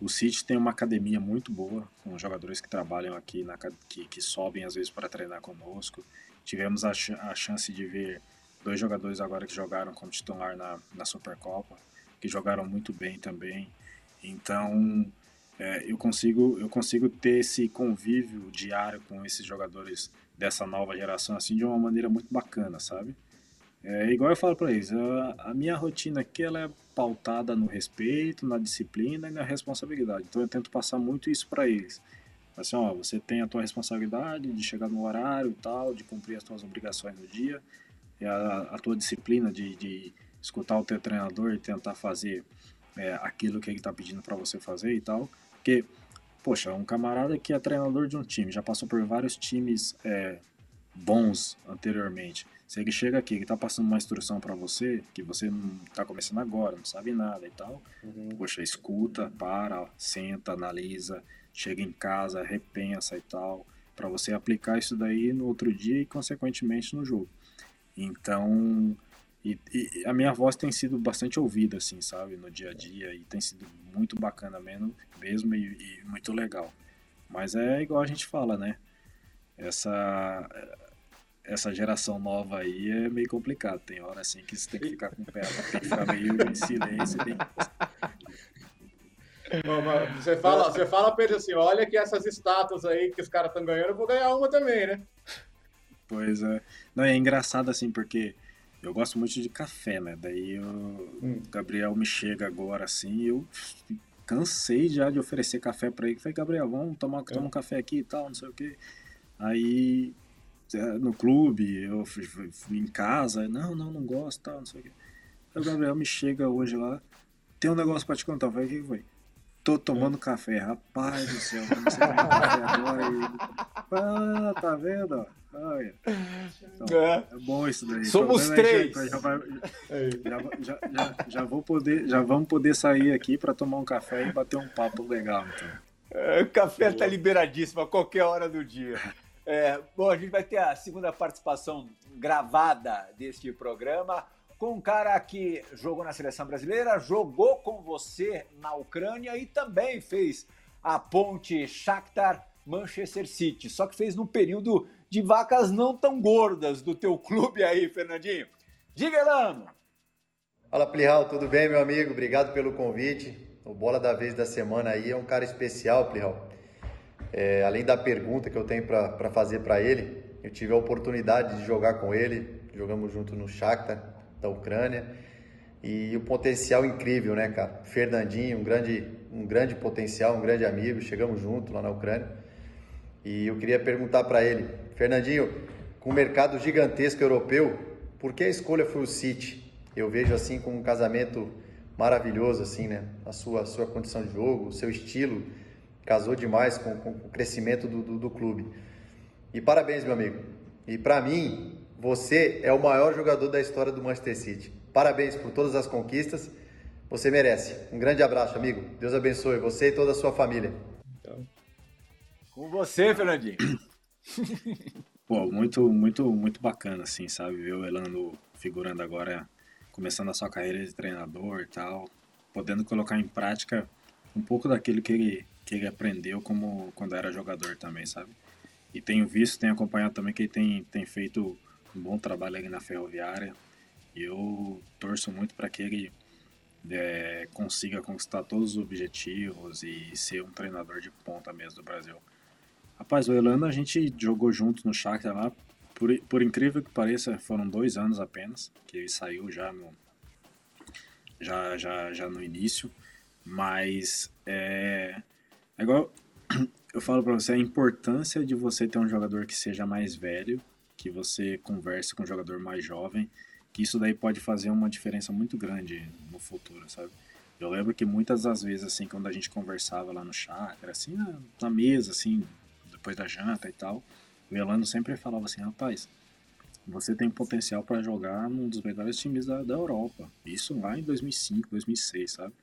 O City tem uma academia muito boa, com jogadores que trabalham aqui, na, que, que sobem às vezes para treinar conosco. Tivemos a, a chance de ver dois jogadores agora que jogaram como titular na, na Supercopa, que jogaram muito bem também. Então, é, eu consigo eu consigo ter esse convívio diário com esses jogadores dessa nova geração assim de uma maneira muito bacana, sabe? É igual eu falo para eles, a, a, minha rotina aqui ela é pautada no respeito, na disciplina e na responsabilidade. Então eu tento passar muito isso para eles. Assim, ó, você tem a tua responsabilidade de chegar no horário e tal, de cumprir as tuas obrigações no dia, e a, a tua disciplina de, de escutar o teu treinador e tentar fazer é, aquilo que ele está pedindo para você fazer e tal. Porque, poxa, um camarada que é treinador de um time, já passou por vários times é, bons anteriormente. Se ele chega aqui, ele tá passando uma instrução para você, que você não tá começando agora, não sabe nada e tal, uhum. poxa, escuta, para, senta, analisa, chega em casa, repensa e tal, para você aplicar isso daí no outro dia e, consequentemente, no jogo. Então, e, e, a minha voz tem sido bastante ouvida, assim, sabe, no dia a dia, e tem sido muito bacana mesmo, mesmo e, e muito legal. Mas é igual a gente fala, né? Essa essa geração nova aí é meio complicado. Tem hora assim que você tem que ficar com o pé, tem que ficar meio em silêncio. Tem... Você fala, você fala pra ele assim: olha que essas estátuas aí que os caras estão ganhando, eu vou ganhar uma também, né? Pois é. Não, é engraçado assim, porque eu gosto muito de café, né? Daí o hum. Gabriel me chega agora assim eu cansei já de oferecer café para ele. Falei, Gabriel, vamos tomar, tomar um café aqui e tal, não sei o quê. Aí é, no clube, eu fui, fui, em casa, não, não, não gosto, tal, não sei o quê. Aí o Gabriel me chega hoje lá, tem um negócio pra te contar, vai, o que foi? Tô tomando café, rapaz do céu, comecei a tomar café agora e... Ah, tá vendo? Olha. Então, é. é. bom isso daí. Somos três. Já, já, vai, já, já, já, vou poder, já vamos poder sair aqui para tomar um café e bater um papo legal. Então. É, o café tá liberadíssimo a qualquer hora do dia. É, bom, a gente vai ter a segunda participação gravada deste programa com um cara que jogou na seleção brasileira, jogou com você na Ucrânia e também fez a ponte Shakhtar Manchester City, só que fez num período de vacas não tão gordas do teu clube aí, Fernandinho. Diga, Elano! Fala, Plihal, tudo bem, meu amigo? Obrigado pelo convite. O Bola da Vez da semana aí é um cara especial, Plihal. É, além da pergunta que eu tenho para fazer para ele, eu tive a oportunidade de jogar com ele, jogamos junto no Shakhtar da Ucrânia, e o potencial incrível, né, cara? Fernandinho, um grande, um grande potencial, um grande amigo, chegamos junto lá na Ucrânia. E eu queria perguntar para ele, Fernandinho, com um mercado gigantesco europeu, por que a escolha foi o City? Eu vejo assim como um casamento maravilhoso, assim, né? A sua, sua condição de jogo, o seu estilo, casou demais com, com o crescimento do, do, do, clube. E parabéns, meu amigo. E para mim, você é o maior jogador da história do Manchester City. Parabéns por todas as conquistas. Você merece. Um grande abraço, amigo. Deus abençoe você e toda a sua família. Então, com você, Fernandinho. Pô, muito, muito, muito bacana, assim, sabe? Ver o Elano figurando agora, começando a sua carreira de treinador e tal, podendo colocar em prática um pouco daquilo que ele que ele aprendeu como quando era jogador também, sabe? E tenho visto, tenho acompanhado também que ele tem, tem feito um bom trabalho ali na Ferroviária. E eu torço muito para que ele é, consiga conquistar todos os objetivos e ser um treinador de ponta mesmo do Brasil. Rapaz, o Elano a gente jogou junto no Shakhtar lá. Por, por incrível que pareça, foram dois anos apenas que ele saiu já no já já já no início, mas é, é igual eu falo para você a importância de você ter um jogador que seja mais velho, que você converse com um jogador mais jovem que isso daí pode fazer uma diferença muito grande no futuro, sabe? Eu lembro que muitas das vezes, assim, quando a gente conversava lá no chácara, assim, na, na mesa, assim, depois da janta e tal, o Elano sempre falava assim, rapaz, você tem potencial para jogar num dos melhores times da, da Europa. Isso lá em 2005, 2006, sabe?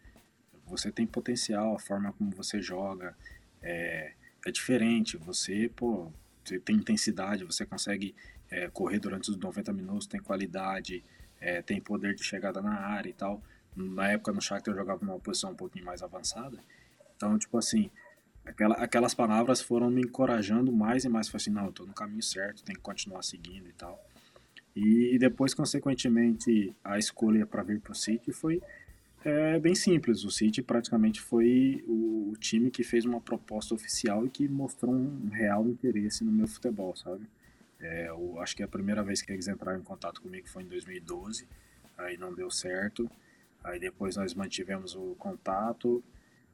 Você tem potencial, a forma como você joga é, é diferente. Você, pô, você tem intensidade, você consegue é, correr durante os 90 minutos, tem qualidade, é, tem poder de chegada na área e tal. Na época no Shakhtar eu jogava numa posição um pouquinho mais avançada. Então, tipo assim, aquela, aquelas palavras foram me encorajando mais e mais. Falei assim, não, eu tô no caminho certo, tem que continuar seguindo e tal. E depois, consequentemente, a escolha para vir para o City foi é, bem simples. O City praticamente foi o, time que fez uma proposta oficial e que mostrou um real interesse no meu futebol, sabe? É, eu acho que a primeira vez que eles entraram em contato comigo foi em 2012, aí não deu certo. Aí depois nós mantivemos o contato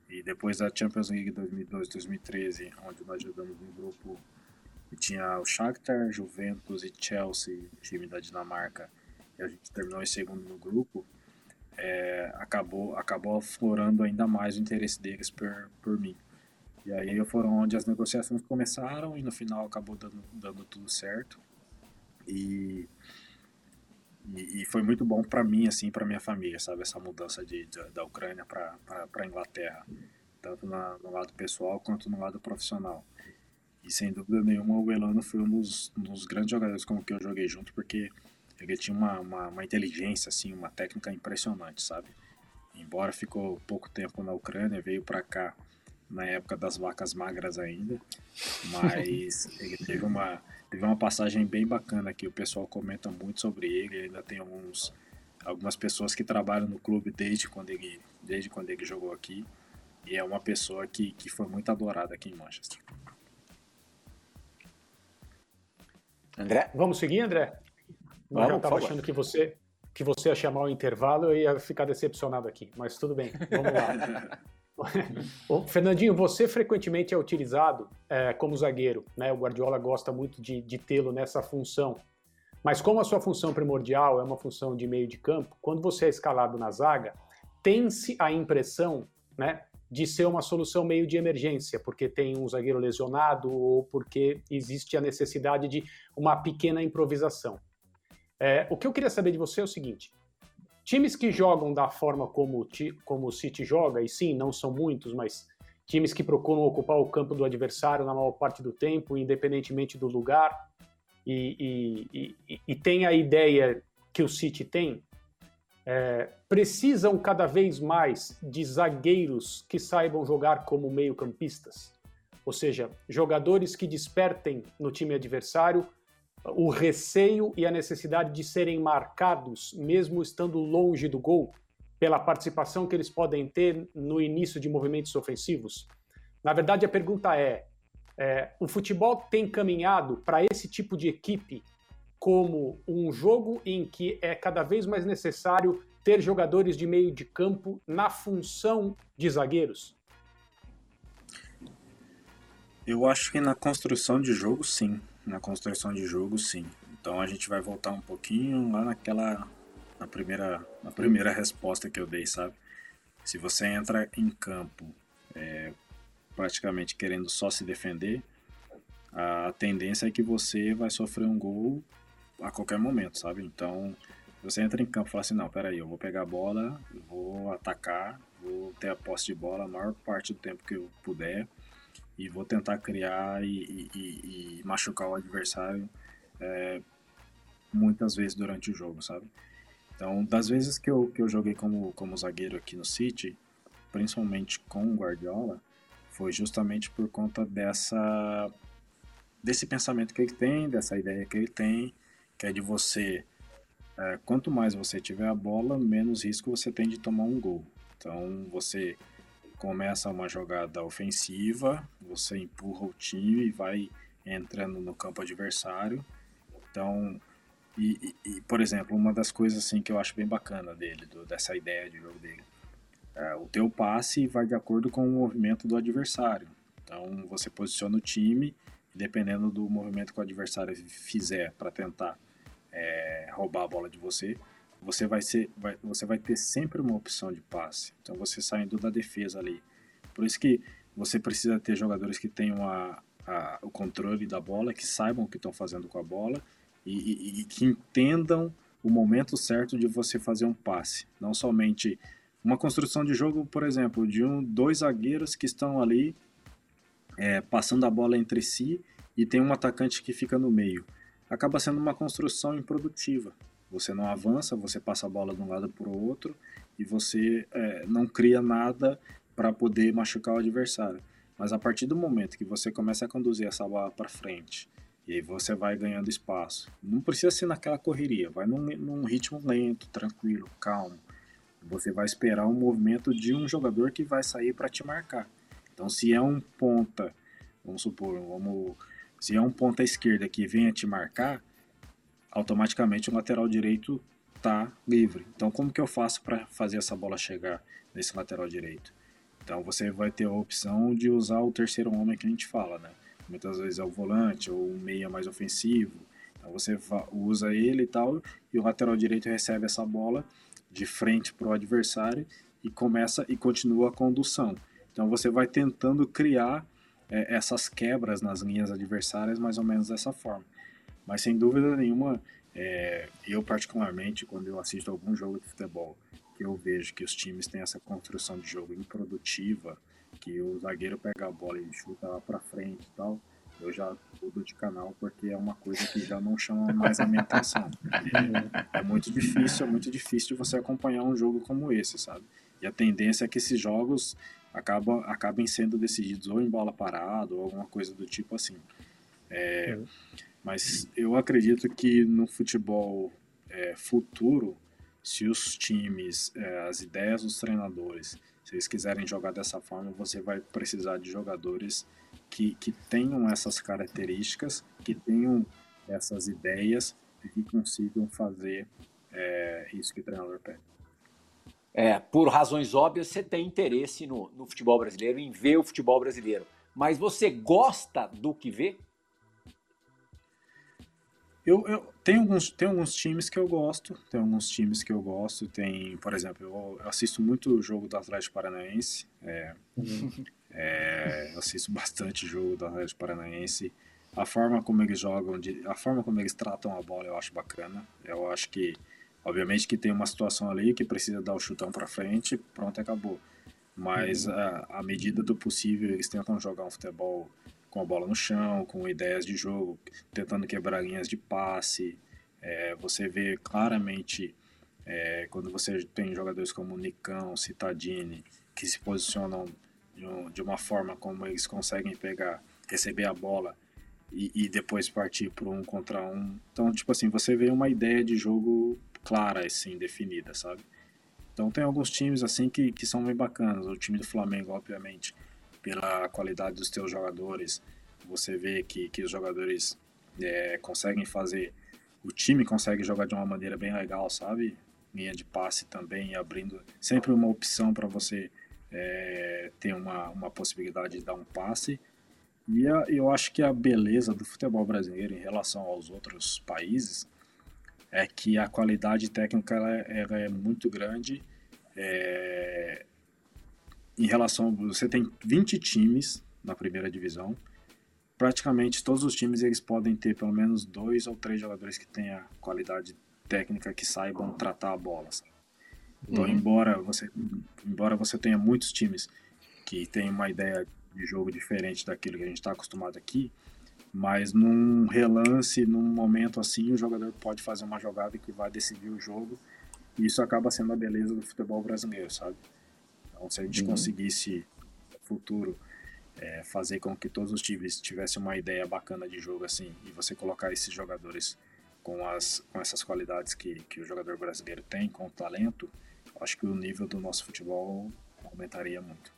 e depois da Champions League 2012-2013, onde nós jogamos no grupo que tinha o Shakhtar, Juventus e Chelsea, time da Dinamarca, e a gente terminou em segundo no grupo, é, acabou, acabou aflorando ainda mais o interesse deles por, por mim. E aí foram onde as negociações começaram e no final acabou dando, dando tudo certo. E, e, e foi muito bom para mim, assim, para minha família, sabe? Essa mudança de, de da Ucrânia para Inglaterra, tanto na, no lado pessoal quanto no lado profissional. E sem dúvida nenhuma o Elano foi um dos, um dos grandes jogadores com que eu joguei junto, porque ele tinha uma, uma, uma inteligência, assim, uma técnica impressionante, sabe? Embora ficou pouco tempo na Ucrânia, veio para cá na época das vacas magras ainda, mas ele teve uma, teve uma passagem bem bacana aqui, o pessoal comenta muito sobre ele, ainda tem alguns, algumas pessoas que trabalham no clube desde quando ele, desde quando ele jogou aqui, e é uma pessoa que, que foi muito adorada aqui em Manchester. André? Vamos seguir, André? Vamos, eu estava achando que você que você ia chamar o intervalo, eu ia ficar decepcionado aqui, mas tudo bem, vamos lá. Fernandinho, você frequentemente é utilizado é, como zagueiro, né? O Guardiola gosta muito de, de tê-lo nessa função. Mas como a sua função primordial é uma função de meio de campo, quando você é escalado na zaga, tem-se a impressão, né, de ser uma solução meio de emergência, porque tem um zagueiro lesionado ou porque existe a necessidade de uma pequena improvisação. É, o que eu queria saber de você é o seguinte: Times que jogam da forma como, como o City joga, e sim, não são muitos, mas times que procuram ocupar o campo do adversário na maior parte do tempo, independentemente do lugar, e, e, e, e tem a ideia que o City tem, é, precisam cada vez mais de zagueiros que saibam jogar como meio-campistas. Ou seja, jogadores que despertem no time adversário o receio e a necessidade de serem marcados, mesmo estando longe do gol, pela participação que eles podem ter no início de movimentos ofensivos? Na verdade, a pergunta é: é o futebol tem caminhado para esse tipo de equipe como um jogo em que é cada vez mais necessário ter jogadores de meio de campo na função de zagueiros? Eu acho que na construção de jogo, sim na construção de jogo, sim. Então a gente vai voltar um pouquinho lá naquela na primeira na primeira resposta que eu dei, sabe? Se você entra em campo é, praticamente querendo só se defender, a tendência é que você vai sofrer um gol a qualquer momento, sabe? Então você entra em campo e fala assim, não, peraí, eu vou pegar a bola, vou atacar, vou ter a posse de bola a maior parte do tempo que eu puder, e vou tentar criar e, e, e machucar o adversário é, muitas vezes durante o jogo, sabe? Então, das vezes que eu, que eu joguei como, como zagueiro aqui no City, principalmente com o Guardiola, foi justamente por conta dessa desse pensamento que ele tem, dessa ideia que ele tem, que é de você, é, quanto mais você tiver a bola, menos risco você tem de tomar um gol. Então, você começa uma jogada ofensiva, você empurra o time e vai entrando no campo adversário. Então, e, e, por exemplo, uma das coisas assim que eu acho bem bacana dele, do, dessa ideia de jogo dele, é, o teu passe vai de acordo com o movimento do adversário. Então, você posiciona o time, dependendo do movimento que o adversário fizer para tentar é, roubar a bola de você, você vai, ser, vai, você vai ter sempre uma opção de passe. Então você saindo da defesa ali. Por isso que você precisa ter jogadores que tenham a, a, o controle da bola, que saibam o que estão fazendo com a bola e, e, e, que entendam o momento certo de você fazer um passe. Não somente uma construção de jogo, por exemplo, de um, dois zagueiros que estão ali é, passando a bola entre si e tem um atacante que fica no meio. Acaba sendo uma construção improdutiva. Você não avança, você passa a bola de um lado para o outro e você é, não cria nada para poder machucar o adversário. Mas a partir do momento que você começa a conduzir essa bola para frente e aí você vai ganhando espaço, não precisa ser naquela correria, vai num, num ritmo lento, tranquilo, calmo. Você vai esperar o um movimento de um jogador que vai sair para te marcar. Então, se é um ponta, vamos supor, vamos, se é um ponta esquerda que venha te marcar, automaticamente o lateral direito está livre. Então, como que eu faço para fazer essa bola chegar nesse lateral direito? Então, você vai ter a opção de usar o terceiro homem que a gente fala, né? Muitas vezes é o volante ou um meia mais ofensivo. Então, você usa ele e tal, e o lateral direito recebe essa bola de frente para o adversário e começa e continua a condução. Então, você vai tentando criar é, essas quebras nas linhas adversárias mais ou menos dessa forma. Mas sem dúvida nenhuma, é, eu particularmente, quando eu assisto algum jogo de futebol, que eu vejo que os times têm essa construção de jogo improdutiva, que o zagueiro pega a bola e chuta lá para frente e tal, eu já mudo de canal porque é uma coisa que já não chama mais a minha atenção. É, é muito difícil, é muito difícil você acompanhar um jogo como esse, sabe? E a tendência é que esses jogos acabam, acabem sendo decididos ou em bola parada ou alguma coisa do tipo assim. É, mas eu acredito que no futebol é, futuro, se os times, é, as ideias dos treinadores, se eles quiserem jogar dessa forma, você vai precisar de jogadores que, que tenham essas características, que tenham essas ideias e que consigam fazer é, isso que o treinador pede. É, por razões óbvias, você tem interesse no, no futebol brasileiro, em ver o futebol brasileiro. Mas você gosta do que vê? Eu, eu tem alguns tem alguns times que eu gosto, tem alguns times que eu gosto, tem, por exemplo, eu, eu assisto muito o jogo do Atlético Paranaense, é, é, eu assisto bastante jogo do Atlético Paranaense, a forma como eles jogam, a forma como eles tratam a bola eu acho bacana, eu acho que, obviamente que tem uma situação ali que precisa dar o chutão para frente, pronto, acabou, mas uhum. à medida do possível eles tentam jogar um futebol com a bola no chão, com ideias de jogo, tentando quebrar linhas de passe. É, você vê claramente é, quando você tem jogadores como Nicão, Citadini, que se posicionam de, um, de, uma forma como eles conseguem pegar, receber a bola e, e depois partir para um contra um. Então, tipo assim, você vê uma ideia de jogo clara, assim, definida, sabe? Então tem alguns times assim que, que são bem bacanas. O time do Flamengo, obviamente, pela qualidade dos teus jogadores, você vê que, que os jogadores é, conseguem fazer, o time consegue jogar de uma maneira bem legal, sabe? Linha de passe também, abrindo sempre uma opção para você é, ter uma, uma possibilidade de dar um passe. E a, eu acho que a beleza do futebol brasileiro em relação aos outros países é que a qualidade técnica ela, é, ela é muito grande. É, em relação. Você tem 20 times na primeira divisão. Praticamente todos os times eles podem ter pelo menos dois ou três jogadores que tenham qualidade técnica que saibam tratar a bola. Sabe? Então, uhum. embora você embora você tenha muitos times que têm uma ideia de jogo diferente daquilo que a gente está acostumado aqui, mas num relance, num momento assim, o jogador pode fazer uma jogada que vai decidir o jogo. E isso acaba sendo a beleza do futebol brasileiro, sabe? Então, se a gente uhum. conseguisse no futuro é, fazer com que todos os times tivessem uma ideia bacana de jogo assim e você colocar esses jogadores com, as, com essas qualidades que, que o jogador brasileiro tem, com o talento, acho que o nível do nosso futebol aumentaria muito.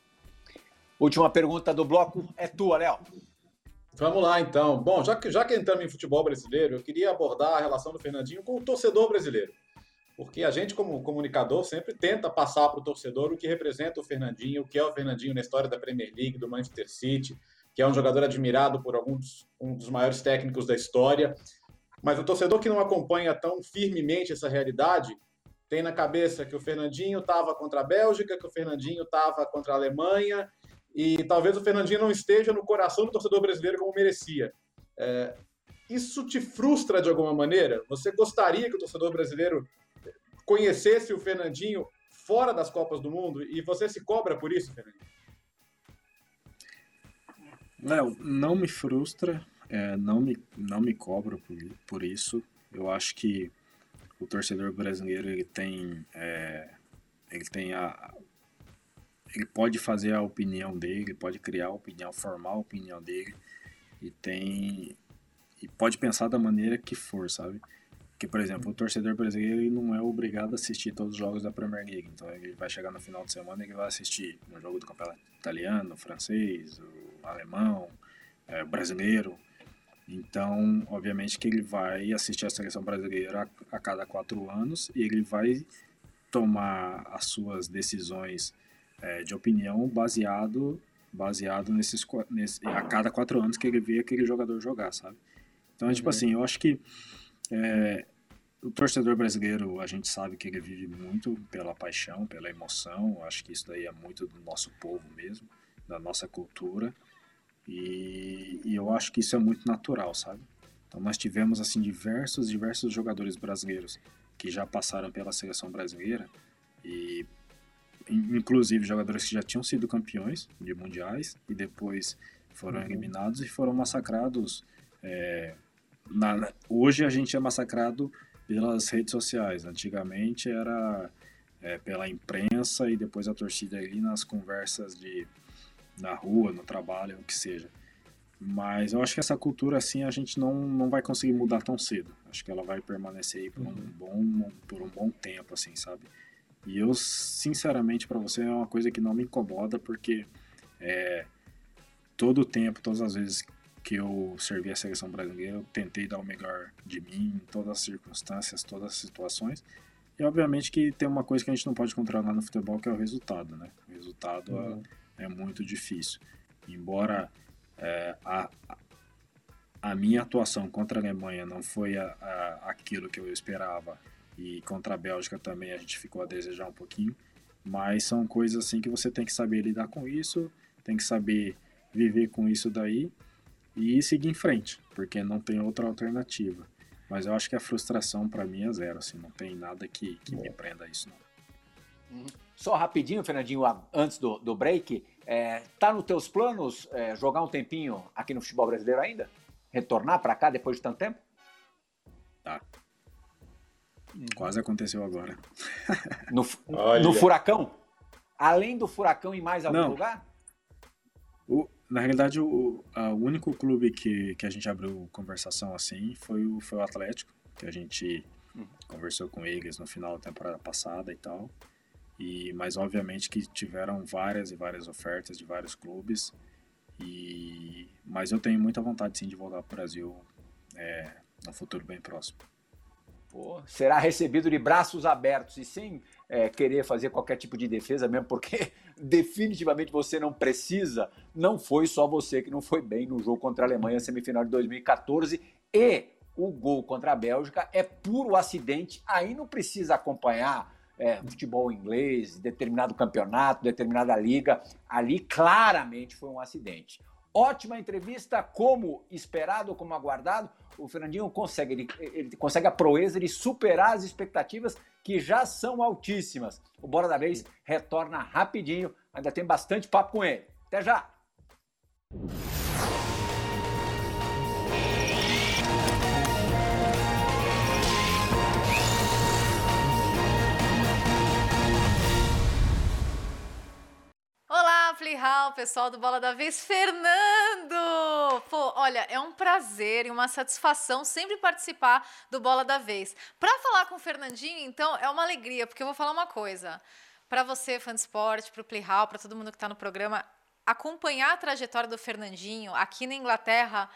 Última pergunta do bloco é tua, Léo. Vamos lá, então. Bom, já que, já que entramos em futebol brasileiro, eu queria abordar a relação do Fernandinho com o torcedor brasileiro porque a gente, como comunicador, sempre tenta passar para o torcedor o que representa o Fernandinho, o que é o Fernandinho na história da Premier League, do Manchester City, que é um jogador admirado por alguns um dos maiores técnicos da história. Mas o torcedor que não acompanha tão firmemente essa realidade tem na cabeça que o Fernandinho estava contra a Bélgica, que o Fernandinho estava contra a Alemanha, e talvez o Fernandinho não esteja no coração do torcedor brasileiro como merecia. É, isso te frustra de alguma maneira? Você gostaria que o torcedor brasileiro conhecesse o Fernandinho fora das Copas do Mundo? E você se cobra por isso, Fernandinho? Léo, não me frustra, é, não, me, não me cobro por, por isso. Eu acho que o torcedor brasileiro ele tem, é, ele tem a, ele pode fazer a opinião dele, pode criar a opinião, formar a opinião dele e tem e pode pensar da maneira que for, sabe? Que, por exemplo, o torcedor brasileiro ele não é obrigado a assistir todos os jogos da Premier League. Então, ele vai chegar no final de semana e ele vai assistir um jogo do campeonato italiano, francês, alemão, é, brasileiro. Então, obviamente que ele vai assistir a seleção brasileira a, a cada quatro anos e ele vai tomar as suas decisões é, de opinião baseado baseado nesses nesse, a cada quatro anos que ele vê aquele jogador jogar, sabe? Então, é, tipo uhum. assim, eu acho que é, o torcedor brasileiro, a gente sabe que ele vive muito pela paixão, pela emoção. Acho que isso daí é muito do nosso povo mesmo, da nossa cultura. E, e, eu acho que isso é muito natural, sabe? Então nós tivemos assim diversos, diversos jogadores brasileiros que já passaram pela seleção brasileira e inclusive jogadores que já tinham sido campeões de mundiais e depois foram uhum. eliminados e foram massacrados é, na, hoje a gente é massacrado pelas redes sociais. Antigamente era é, pela imprensa e depois a torcida ali nas conversas de na rua, no trabalho, o que seja. Mas eu acho que essa cultura assim a gente não, não vai conseguir mudar tão cedo. Acho que ela vai permanecer aí por um uhum. bom por um bom tempo assim, sabe? E eu sinceramente para você é uma coisa que não me incomoda porque é, todo o tempo, todas as vezes que eu servi a seleção brasileira, eu tentei dar o melhor de mim em todas as circunstâncias, todas as situações. E obviamente que tem uma coisa que a gente não pode controlar no futebol, que é o resultado, né? O resultado uhum. é, é, muito difícil. Embora é, a, a minha atuação contra a Alemanha não foi a, a, aquilo que eu esperava e contra a Bélgica também a gente ficou a desejar um pouquinho, mas são coisas assim que você tem que saber lidar com isso, tem que saber viver com isso daí e seguir em frente, porque não tem outra alternativa. Mas eu acho que a frustração para mim é zero, assim, não tem nada que, que me prenda a isso, não. Uhum. Só rapidinho, Fernandinho, antes do, do break, é, tá nos teus planos é, jogar um tempinho aqui no futebol brasileiro ainda? Retornar para cá depois de tanto tempo? Tá. Uhum. Quase aconteceu agora. No, no Furacão? Além do Furacão em mais algum não. lugar? Na realidade, o, a, o único clube que, que a gente abriu conversação assim foi o, foi o Atlético, que a gente uhum. conversou com eles no final da temporada passada e tal. E, mas obviamente que tiveram várias e várias ofertas de vários clubes. E, mas eu tenho muita vontade sim de voltar para o Brasil é, no futuro bem próximo. Pô, será recebido de braços abertos e sem é, querer fazer qualquer tipo de defesa, mesmo porque definitivamente você não precisa. Não foi só você que não foi bem no jogo contra a Alemanha, semifinal de 2014, e o gol contra a Bélgica é puro acidente. Aí não precisa acompanhar é, futebol inglês, determinado campeonato, determinada liga. Ali claramente foi um acidente. Ótima entrevista, como esperado, como aguardado. O Fernandinho consegue, ele, ele, consegue a proeza de superar as expectativas que já são altíssimas. O Bora da Vez retorna rapidinho, ainda tem bastante papo com ele. Até já! Plihal, pessoal do Bola da Vez, Fernando! Pô, olha, é um prazer e uma satisfação sempre participar do Bola da Vez. Para falar com o Fernandinho, então, é uma alegria, porque eu vou falar uma coisa. Para você, fã de esporte, para o Plihal, para todo mundo que está no programa, acompanhar a trajetória do Fernandinho aqui na Inglaterra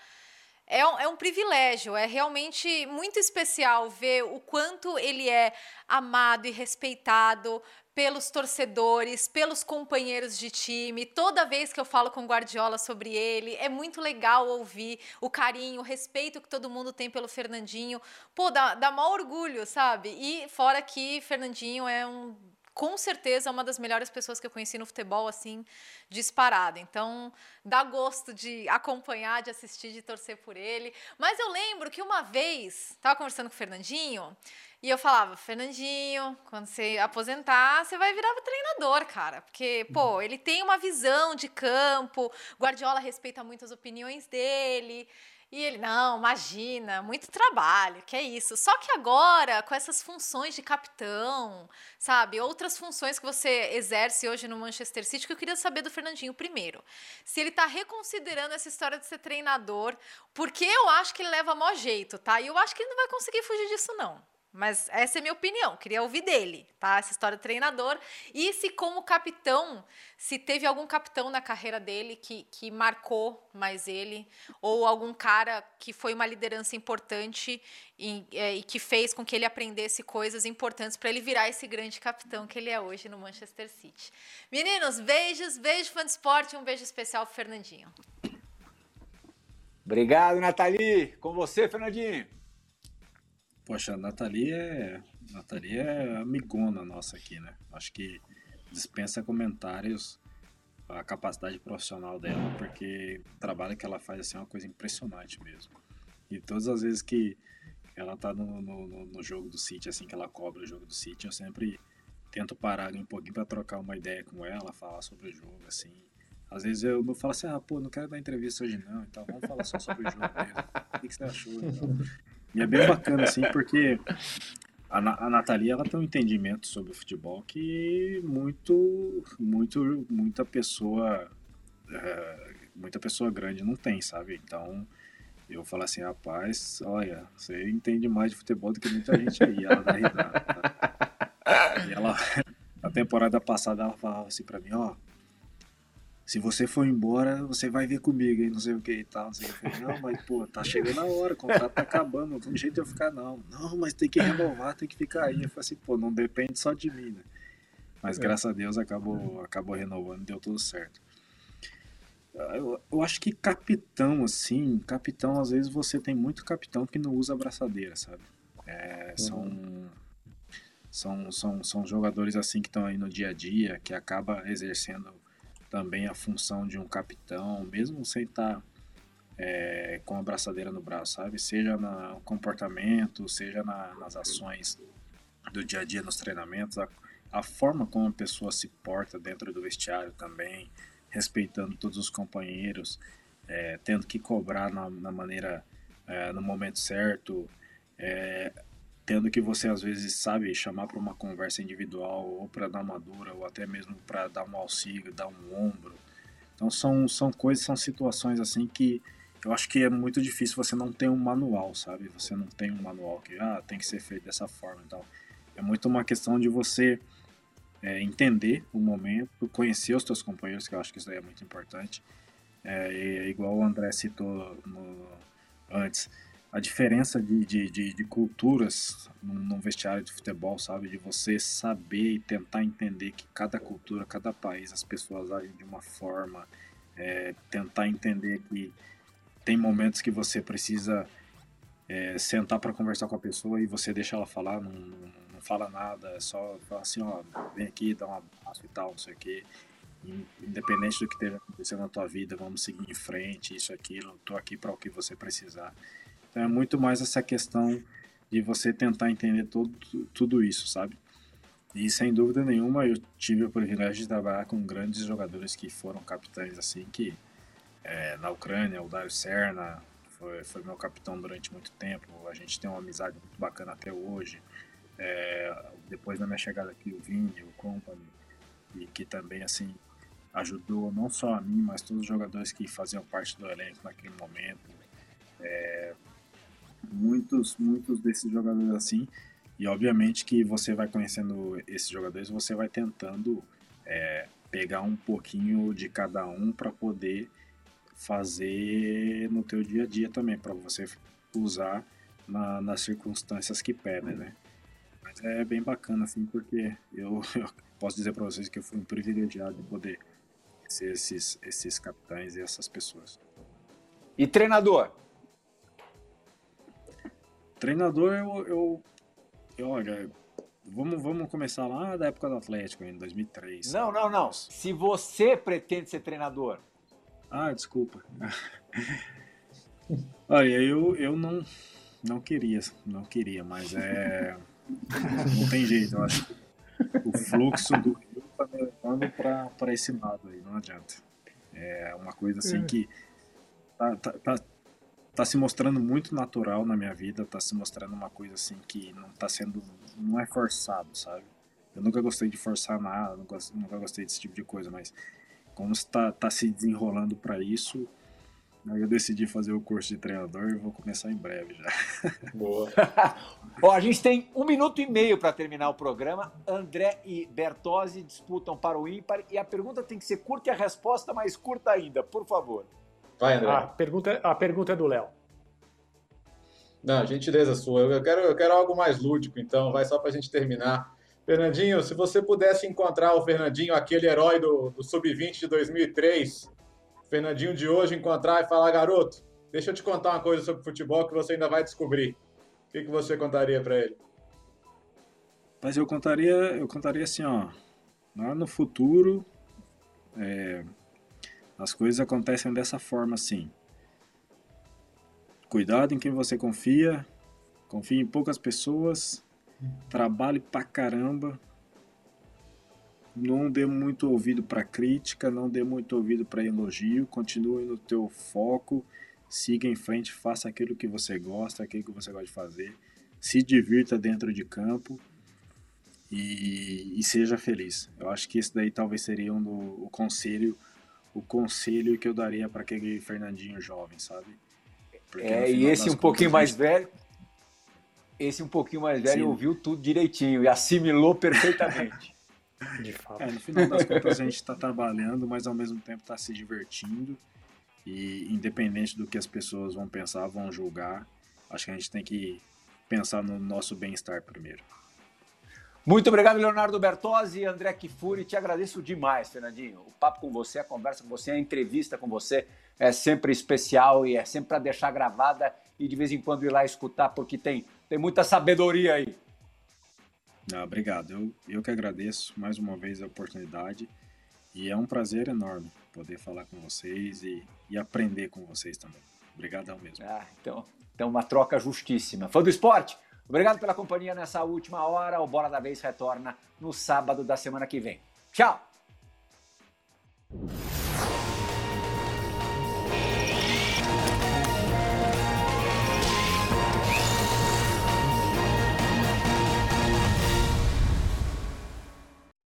é um, é um privilégio, é realmente muito especial ver o quanto ele é amado e respeitado pelos torcedores, pelos companheiros de time. Toda vez que eu falo com Guardiola sobre ele, é muito legal ouvir o carinho, o respeito que todo mundo tem pelo Fernandinho. Pô, dá, dá maior orgulho, sabe? E fora que Fernandinho é um com certeza uma das melhores pessoas que eu conheci no futebol, assim, disparada. Então, dá gosto de acompanhar, de assistir, de torcer por ele. Mas eu lembro que uma vez, estava conversando com o Fernandinho, e eu falava, Fernandinho, quando você aposentar, você vai virar treinador, cara. Porque, pô, ele tem uma visão de campo, Guardiola respeita muito as opiniões dele. E ele, não, imagina, muito trabalho, que é isso. Só que agora, com essas funções de capitão, sabe, outras funções que você exerce hoje no Manchester City, que eu queria saber do Fernandinho primeiro. Se ele tá reconsiderando essa história de ser treinador, porque eu acho que ele leva maior jeito, tá? E eu acho que ele não vai conseguir fugir disso, não. Mas essa é a minha opinião, queria ouvir dele, tá? Essa história do treinador. E se, como capitão, se teve algum capitão na carreira dele que, que marcou mais ele, ou algum cara que foi uma liderança importante e, é, e que fez com que ele aprendesse coisas importantes para ele virar esse grande capitão que ele é hoje no Manchester City. Meninos, beijos, beijo fã de esporte um beijo especial pro Fernandinho. Obrigado, Nathalie. Com você, Fernandinho. Poxa, a Nathalie é, Nathalie é amigona nossa aqui, né? Acho que dispensa comentários a capacidade profissional dela, porque o trabalho que ela faz assim, é uma coisa impressionante mesmo. E todas as vezes que ela tá no, no, no jogo do City, assim, que ela cobra o jogo do City, eu sempre tento parar um pouquinho para trocar uma ideia com ela, falar sobre o jogo, assim. Às vezes eu não falo assim, ah, pô, não quero dar entrevista hoje não, então vamos falar só sobre o jogo mesmo. O que, que você achou? Então, e é bem bacana, assim, porque a, a Nathalie, ela tem um entendimento sobre o futebol que muito, muito, muita pessoa, é, muita pessoa grande não tem, sabe? Então, eu falo assim, rapaz, olha, você entende mais de futebol do que muita gente aí. Ela dá risada. Tá? E ela, na temporada passada, ela falava assim pra mim, ó, se você for embora, você vai vir comigo, hein? Não sei o que e tal. Não, sei o que. não, mas pô, tá chegando a hora, o contrato tá acabando, não tem jeito de eu ficar, não. Não, mas tem que renovar, tem que ficar aí. Eu falei assim, pô, não depende só de mim, né? Mas é. graças a Deus acabou, acabou renovando, deu tudo certo. Eu, eu acho que capitão, assim, capitão, às vezes você tem muito capitão que não usa abraçadeira, sabe? É, são, são, são, são jogadores assim que estão aí no dia a dia, que acaba exercendo também a função de um capitão, mesmo sem estar tá, é, com a braçadeira no braço, sabe? Seja no comportamento, seja na, nas ações do dia a dia, nos treinamentos, a, a, forma como a pessoa se porta dentro do vestiário também, respeitando todos os companheiros, é, tendo que cobrar na, na maneira, é, no momento certo, é, tendo que você às vezes sabe chamar para uma conversa individual ou para dar uma dura ou até mesmo para dar um auxílio, dar um ombro. Então são são coisas, são situações assim que eu acho que é muito difícil você não ter um manual, sabe? Você não tem um manual que ah, tem que ser feito dessa forma, então é muito uma questão de você é, entender o momento, conhecer os seus companheiros, que eu acho que isso aí é muito importante. É, igual o André citou no, antes, a diferença de, de, de, de culturas num, vestiário de futebol, sabe? De você saber e tentar entender que cada cultura, cada país, as pessoas agem de uma forma, é, tentar entender que tem momentos que você precisa é, sentar para conversar com a pessoa e você deixa ela falar, não, não, fala nada, é só assim, ó, vem aqui, dá um abraço e tal, não sei o quê. Independente do que esteja acontecendo na tua vida, vamos seguir em frente, isso, aquilo, tô aqui para o que você precisar. Então é muito mais essa questão de você tentar entender todo, tudo isso, sabe? E sem dúvida nenhuma eu tive o privilégio de trabalhar com grandes jogadores que foram capitães assim, que é, na Ucrânia, o Dario Serna foi, foi meu capitão durante muito tempo, a gente tem uma amizade muito bacana até hoje. É, depois da minha chegada aqui, o Vini, o Company, e que também assim ajudou não só a mim, mas todos os jogadores que faziam parte do elenco naquele momento. Muitos, muitos desses jogadores assim. E obviamente que você vai conhecendo esses jogadores, você vai tentando é, pegar um pouquinho de cada um para poder fazer no teu dia a dia também, para você usar na, nas circunstâncias que pedem, né? Mas é bem bacana, assim, porque eu, eu posso dizer para vocês que eu fui um privilegiado de poder ser esses, esses capitães e essas pessoas. E treinador? Treinador, eu, eu, eu olha, vamos, vamos começar lá da época do Atlético, em 2003. Não, não, não. Se você pretende ser treinador. Ah, desculpa. olha, eu, eu não, não queria, não queria, mas é. Não tem jeito, eu acho. O fluxo do rio tá me levando para esse lado aí, não adianta. É uma coisa assim é. que tá, tá, tá, tá, se mostrando muito natural na minha vida, tá se mostrando uma coisa assim que não tá sendo, não é forçado, sabe? Eu nunca gostei de forçar nada, nunca, nunca gostei desse tipo de coisa, mas como está tá se desenrolando para isso, eu decidi fazer o curso de treinador e vou começar em breve já. Boa. Ó, a gente tem um minuto e meio para terminar o programa. André e Bertozzi disputam para o ímpar e a pergunta tem que ser curta e a resposta mais curta ainda, por favor. Vai, André. A pergunta, a pergunta é do Léo. Não, gentileza sua. Eu quero, eu quero algo mais lúdico, então, vai só para a gente terminar. Fernandinho, se você pudesse encontrar o Fernandinho, aquele herói do, do Sub-20 de 2003, Fernandinho de hoje encontrar e falar, garoto, deixa eu te contar uma coisa sobre futebol que você ainda vai descobrir. O que, que você contaria para ele? Mas eu contaria, eu contaria assim, ó, lá no futuro, é, as coisas acontecem dessa forma assim. Cuidado em quem você confia, confie em poucas pessoas, trabalhe pra caramba, não dê muito ouvido para crítica, não dê muito ouvido para elogio, continue no teu foco, siga em frente, faça aquilo que você gosta, aquilo que você gosta de fazer, se divirta dentro de campo e, e seja feliz. Eu acho que esse daí talvez seria um do, o conselho, o conselho que eu daria para aquele Fernandinho jovem, sabe? Porque é, e esse um pouquinho mais velho, esse um pouquinho mais velho Sim. ouviu tudo direitinho e assimilou perfeitamente. De fato. É, no final das contas a gente está trabalhando, mas ao mesmo tempo está se divertindo. E independente do que as pessoas vão pensar, vão julgar, acho que a gente tem que pensar no nosso bem-estar primeiro. Muito obrigado, Leonardo Bertozzi e André Kifuri. Te agradeço demais, Fernandinho. O papo com você, a conversa com você, a entrevista com você é sempre especial e é sempre para deixar gravada e de vez em quando ir lá escutar, porque tem, tem muita sabedoria aí. Ah, obrigado. Eu, eu que agradeço mais uma vez a oportunidade e é um prazer enorme poder falar com vocês e, e aprender com vocês também. Obrigadão mesmo. Ah, então, então, uma troca justíssima. Fã do esporte, obrigado pela companhia nessa última hora. O Bora da Vez retorna no sábado da semana que vem. Tchau!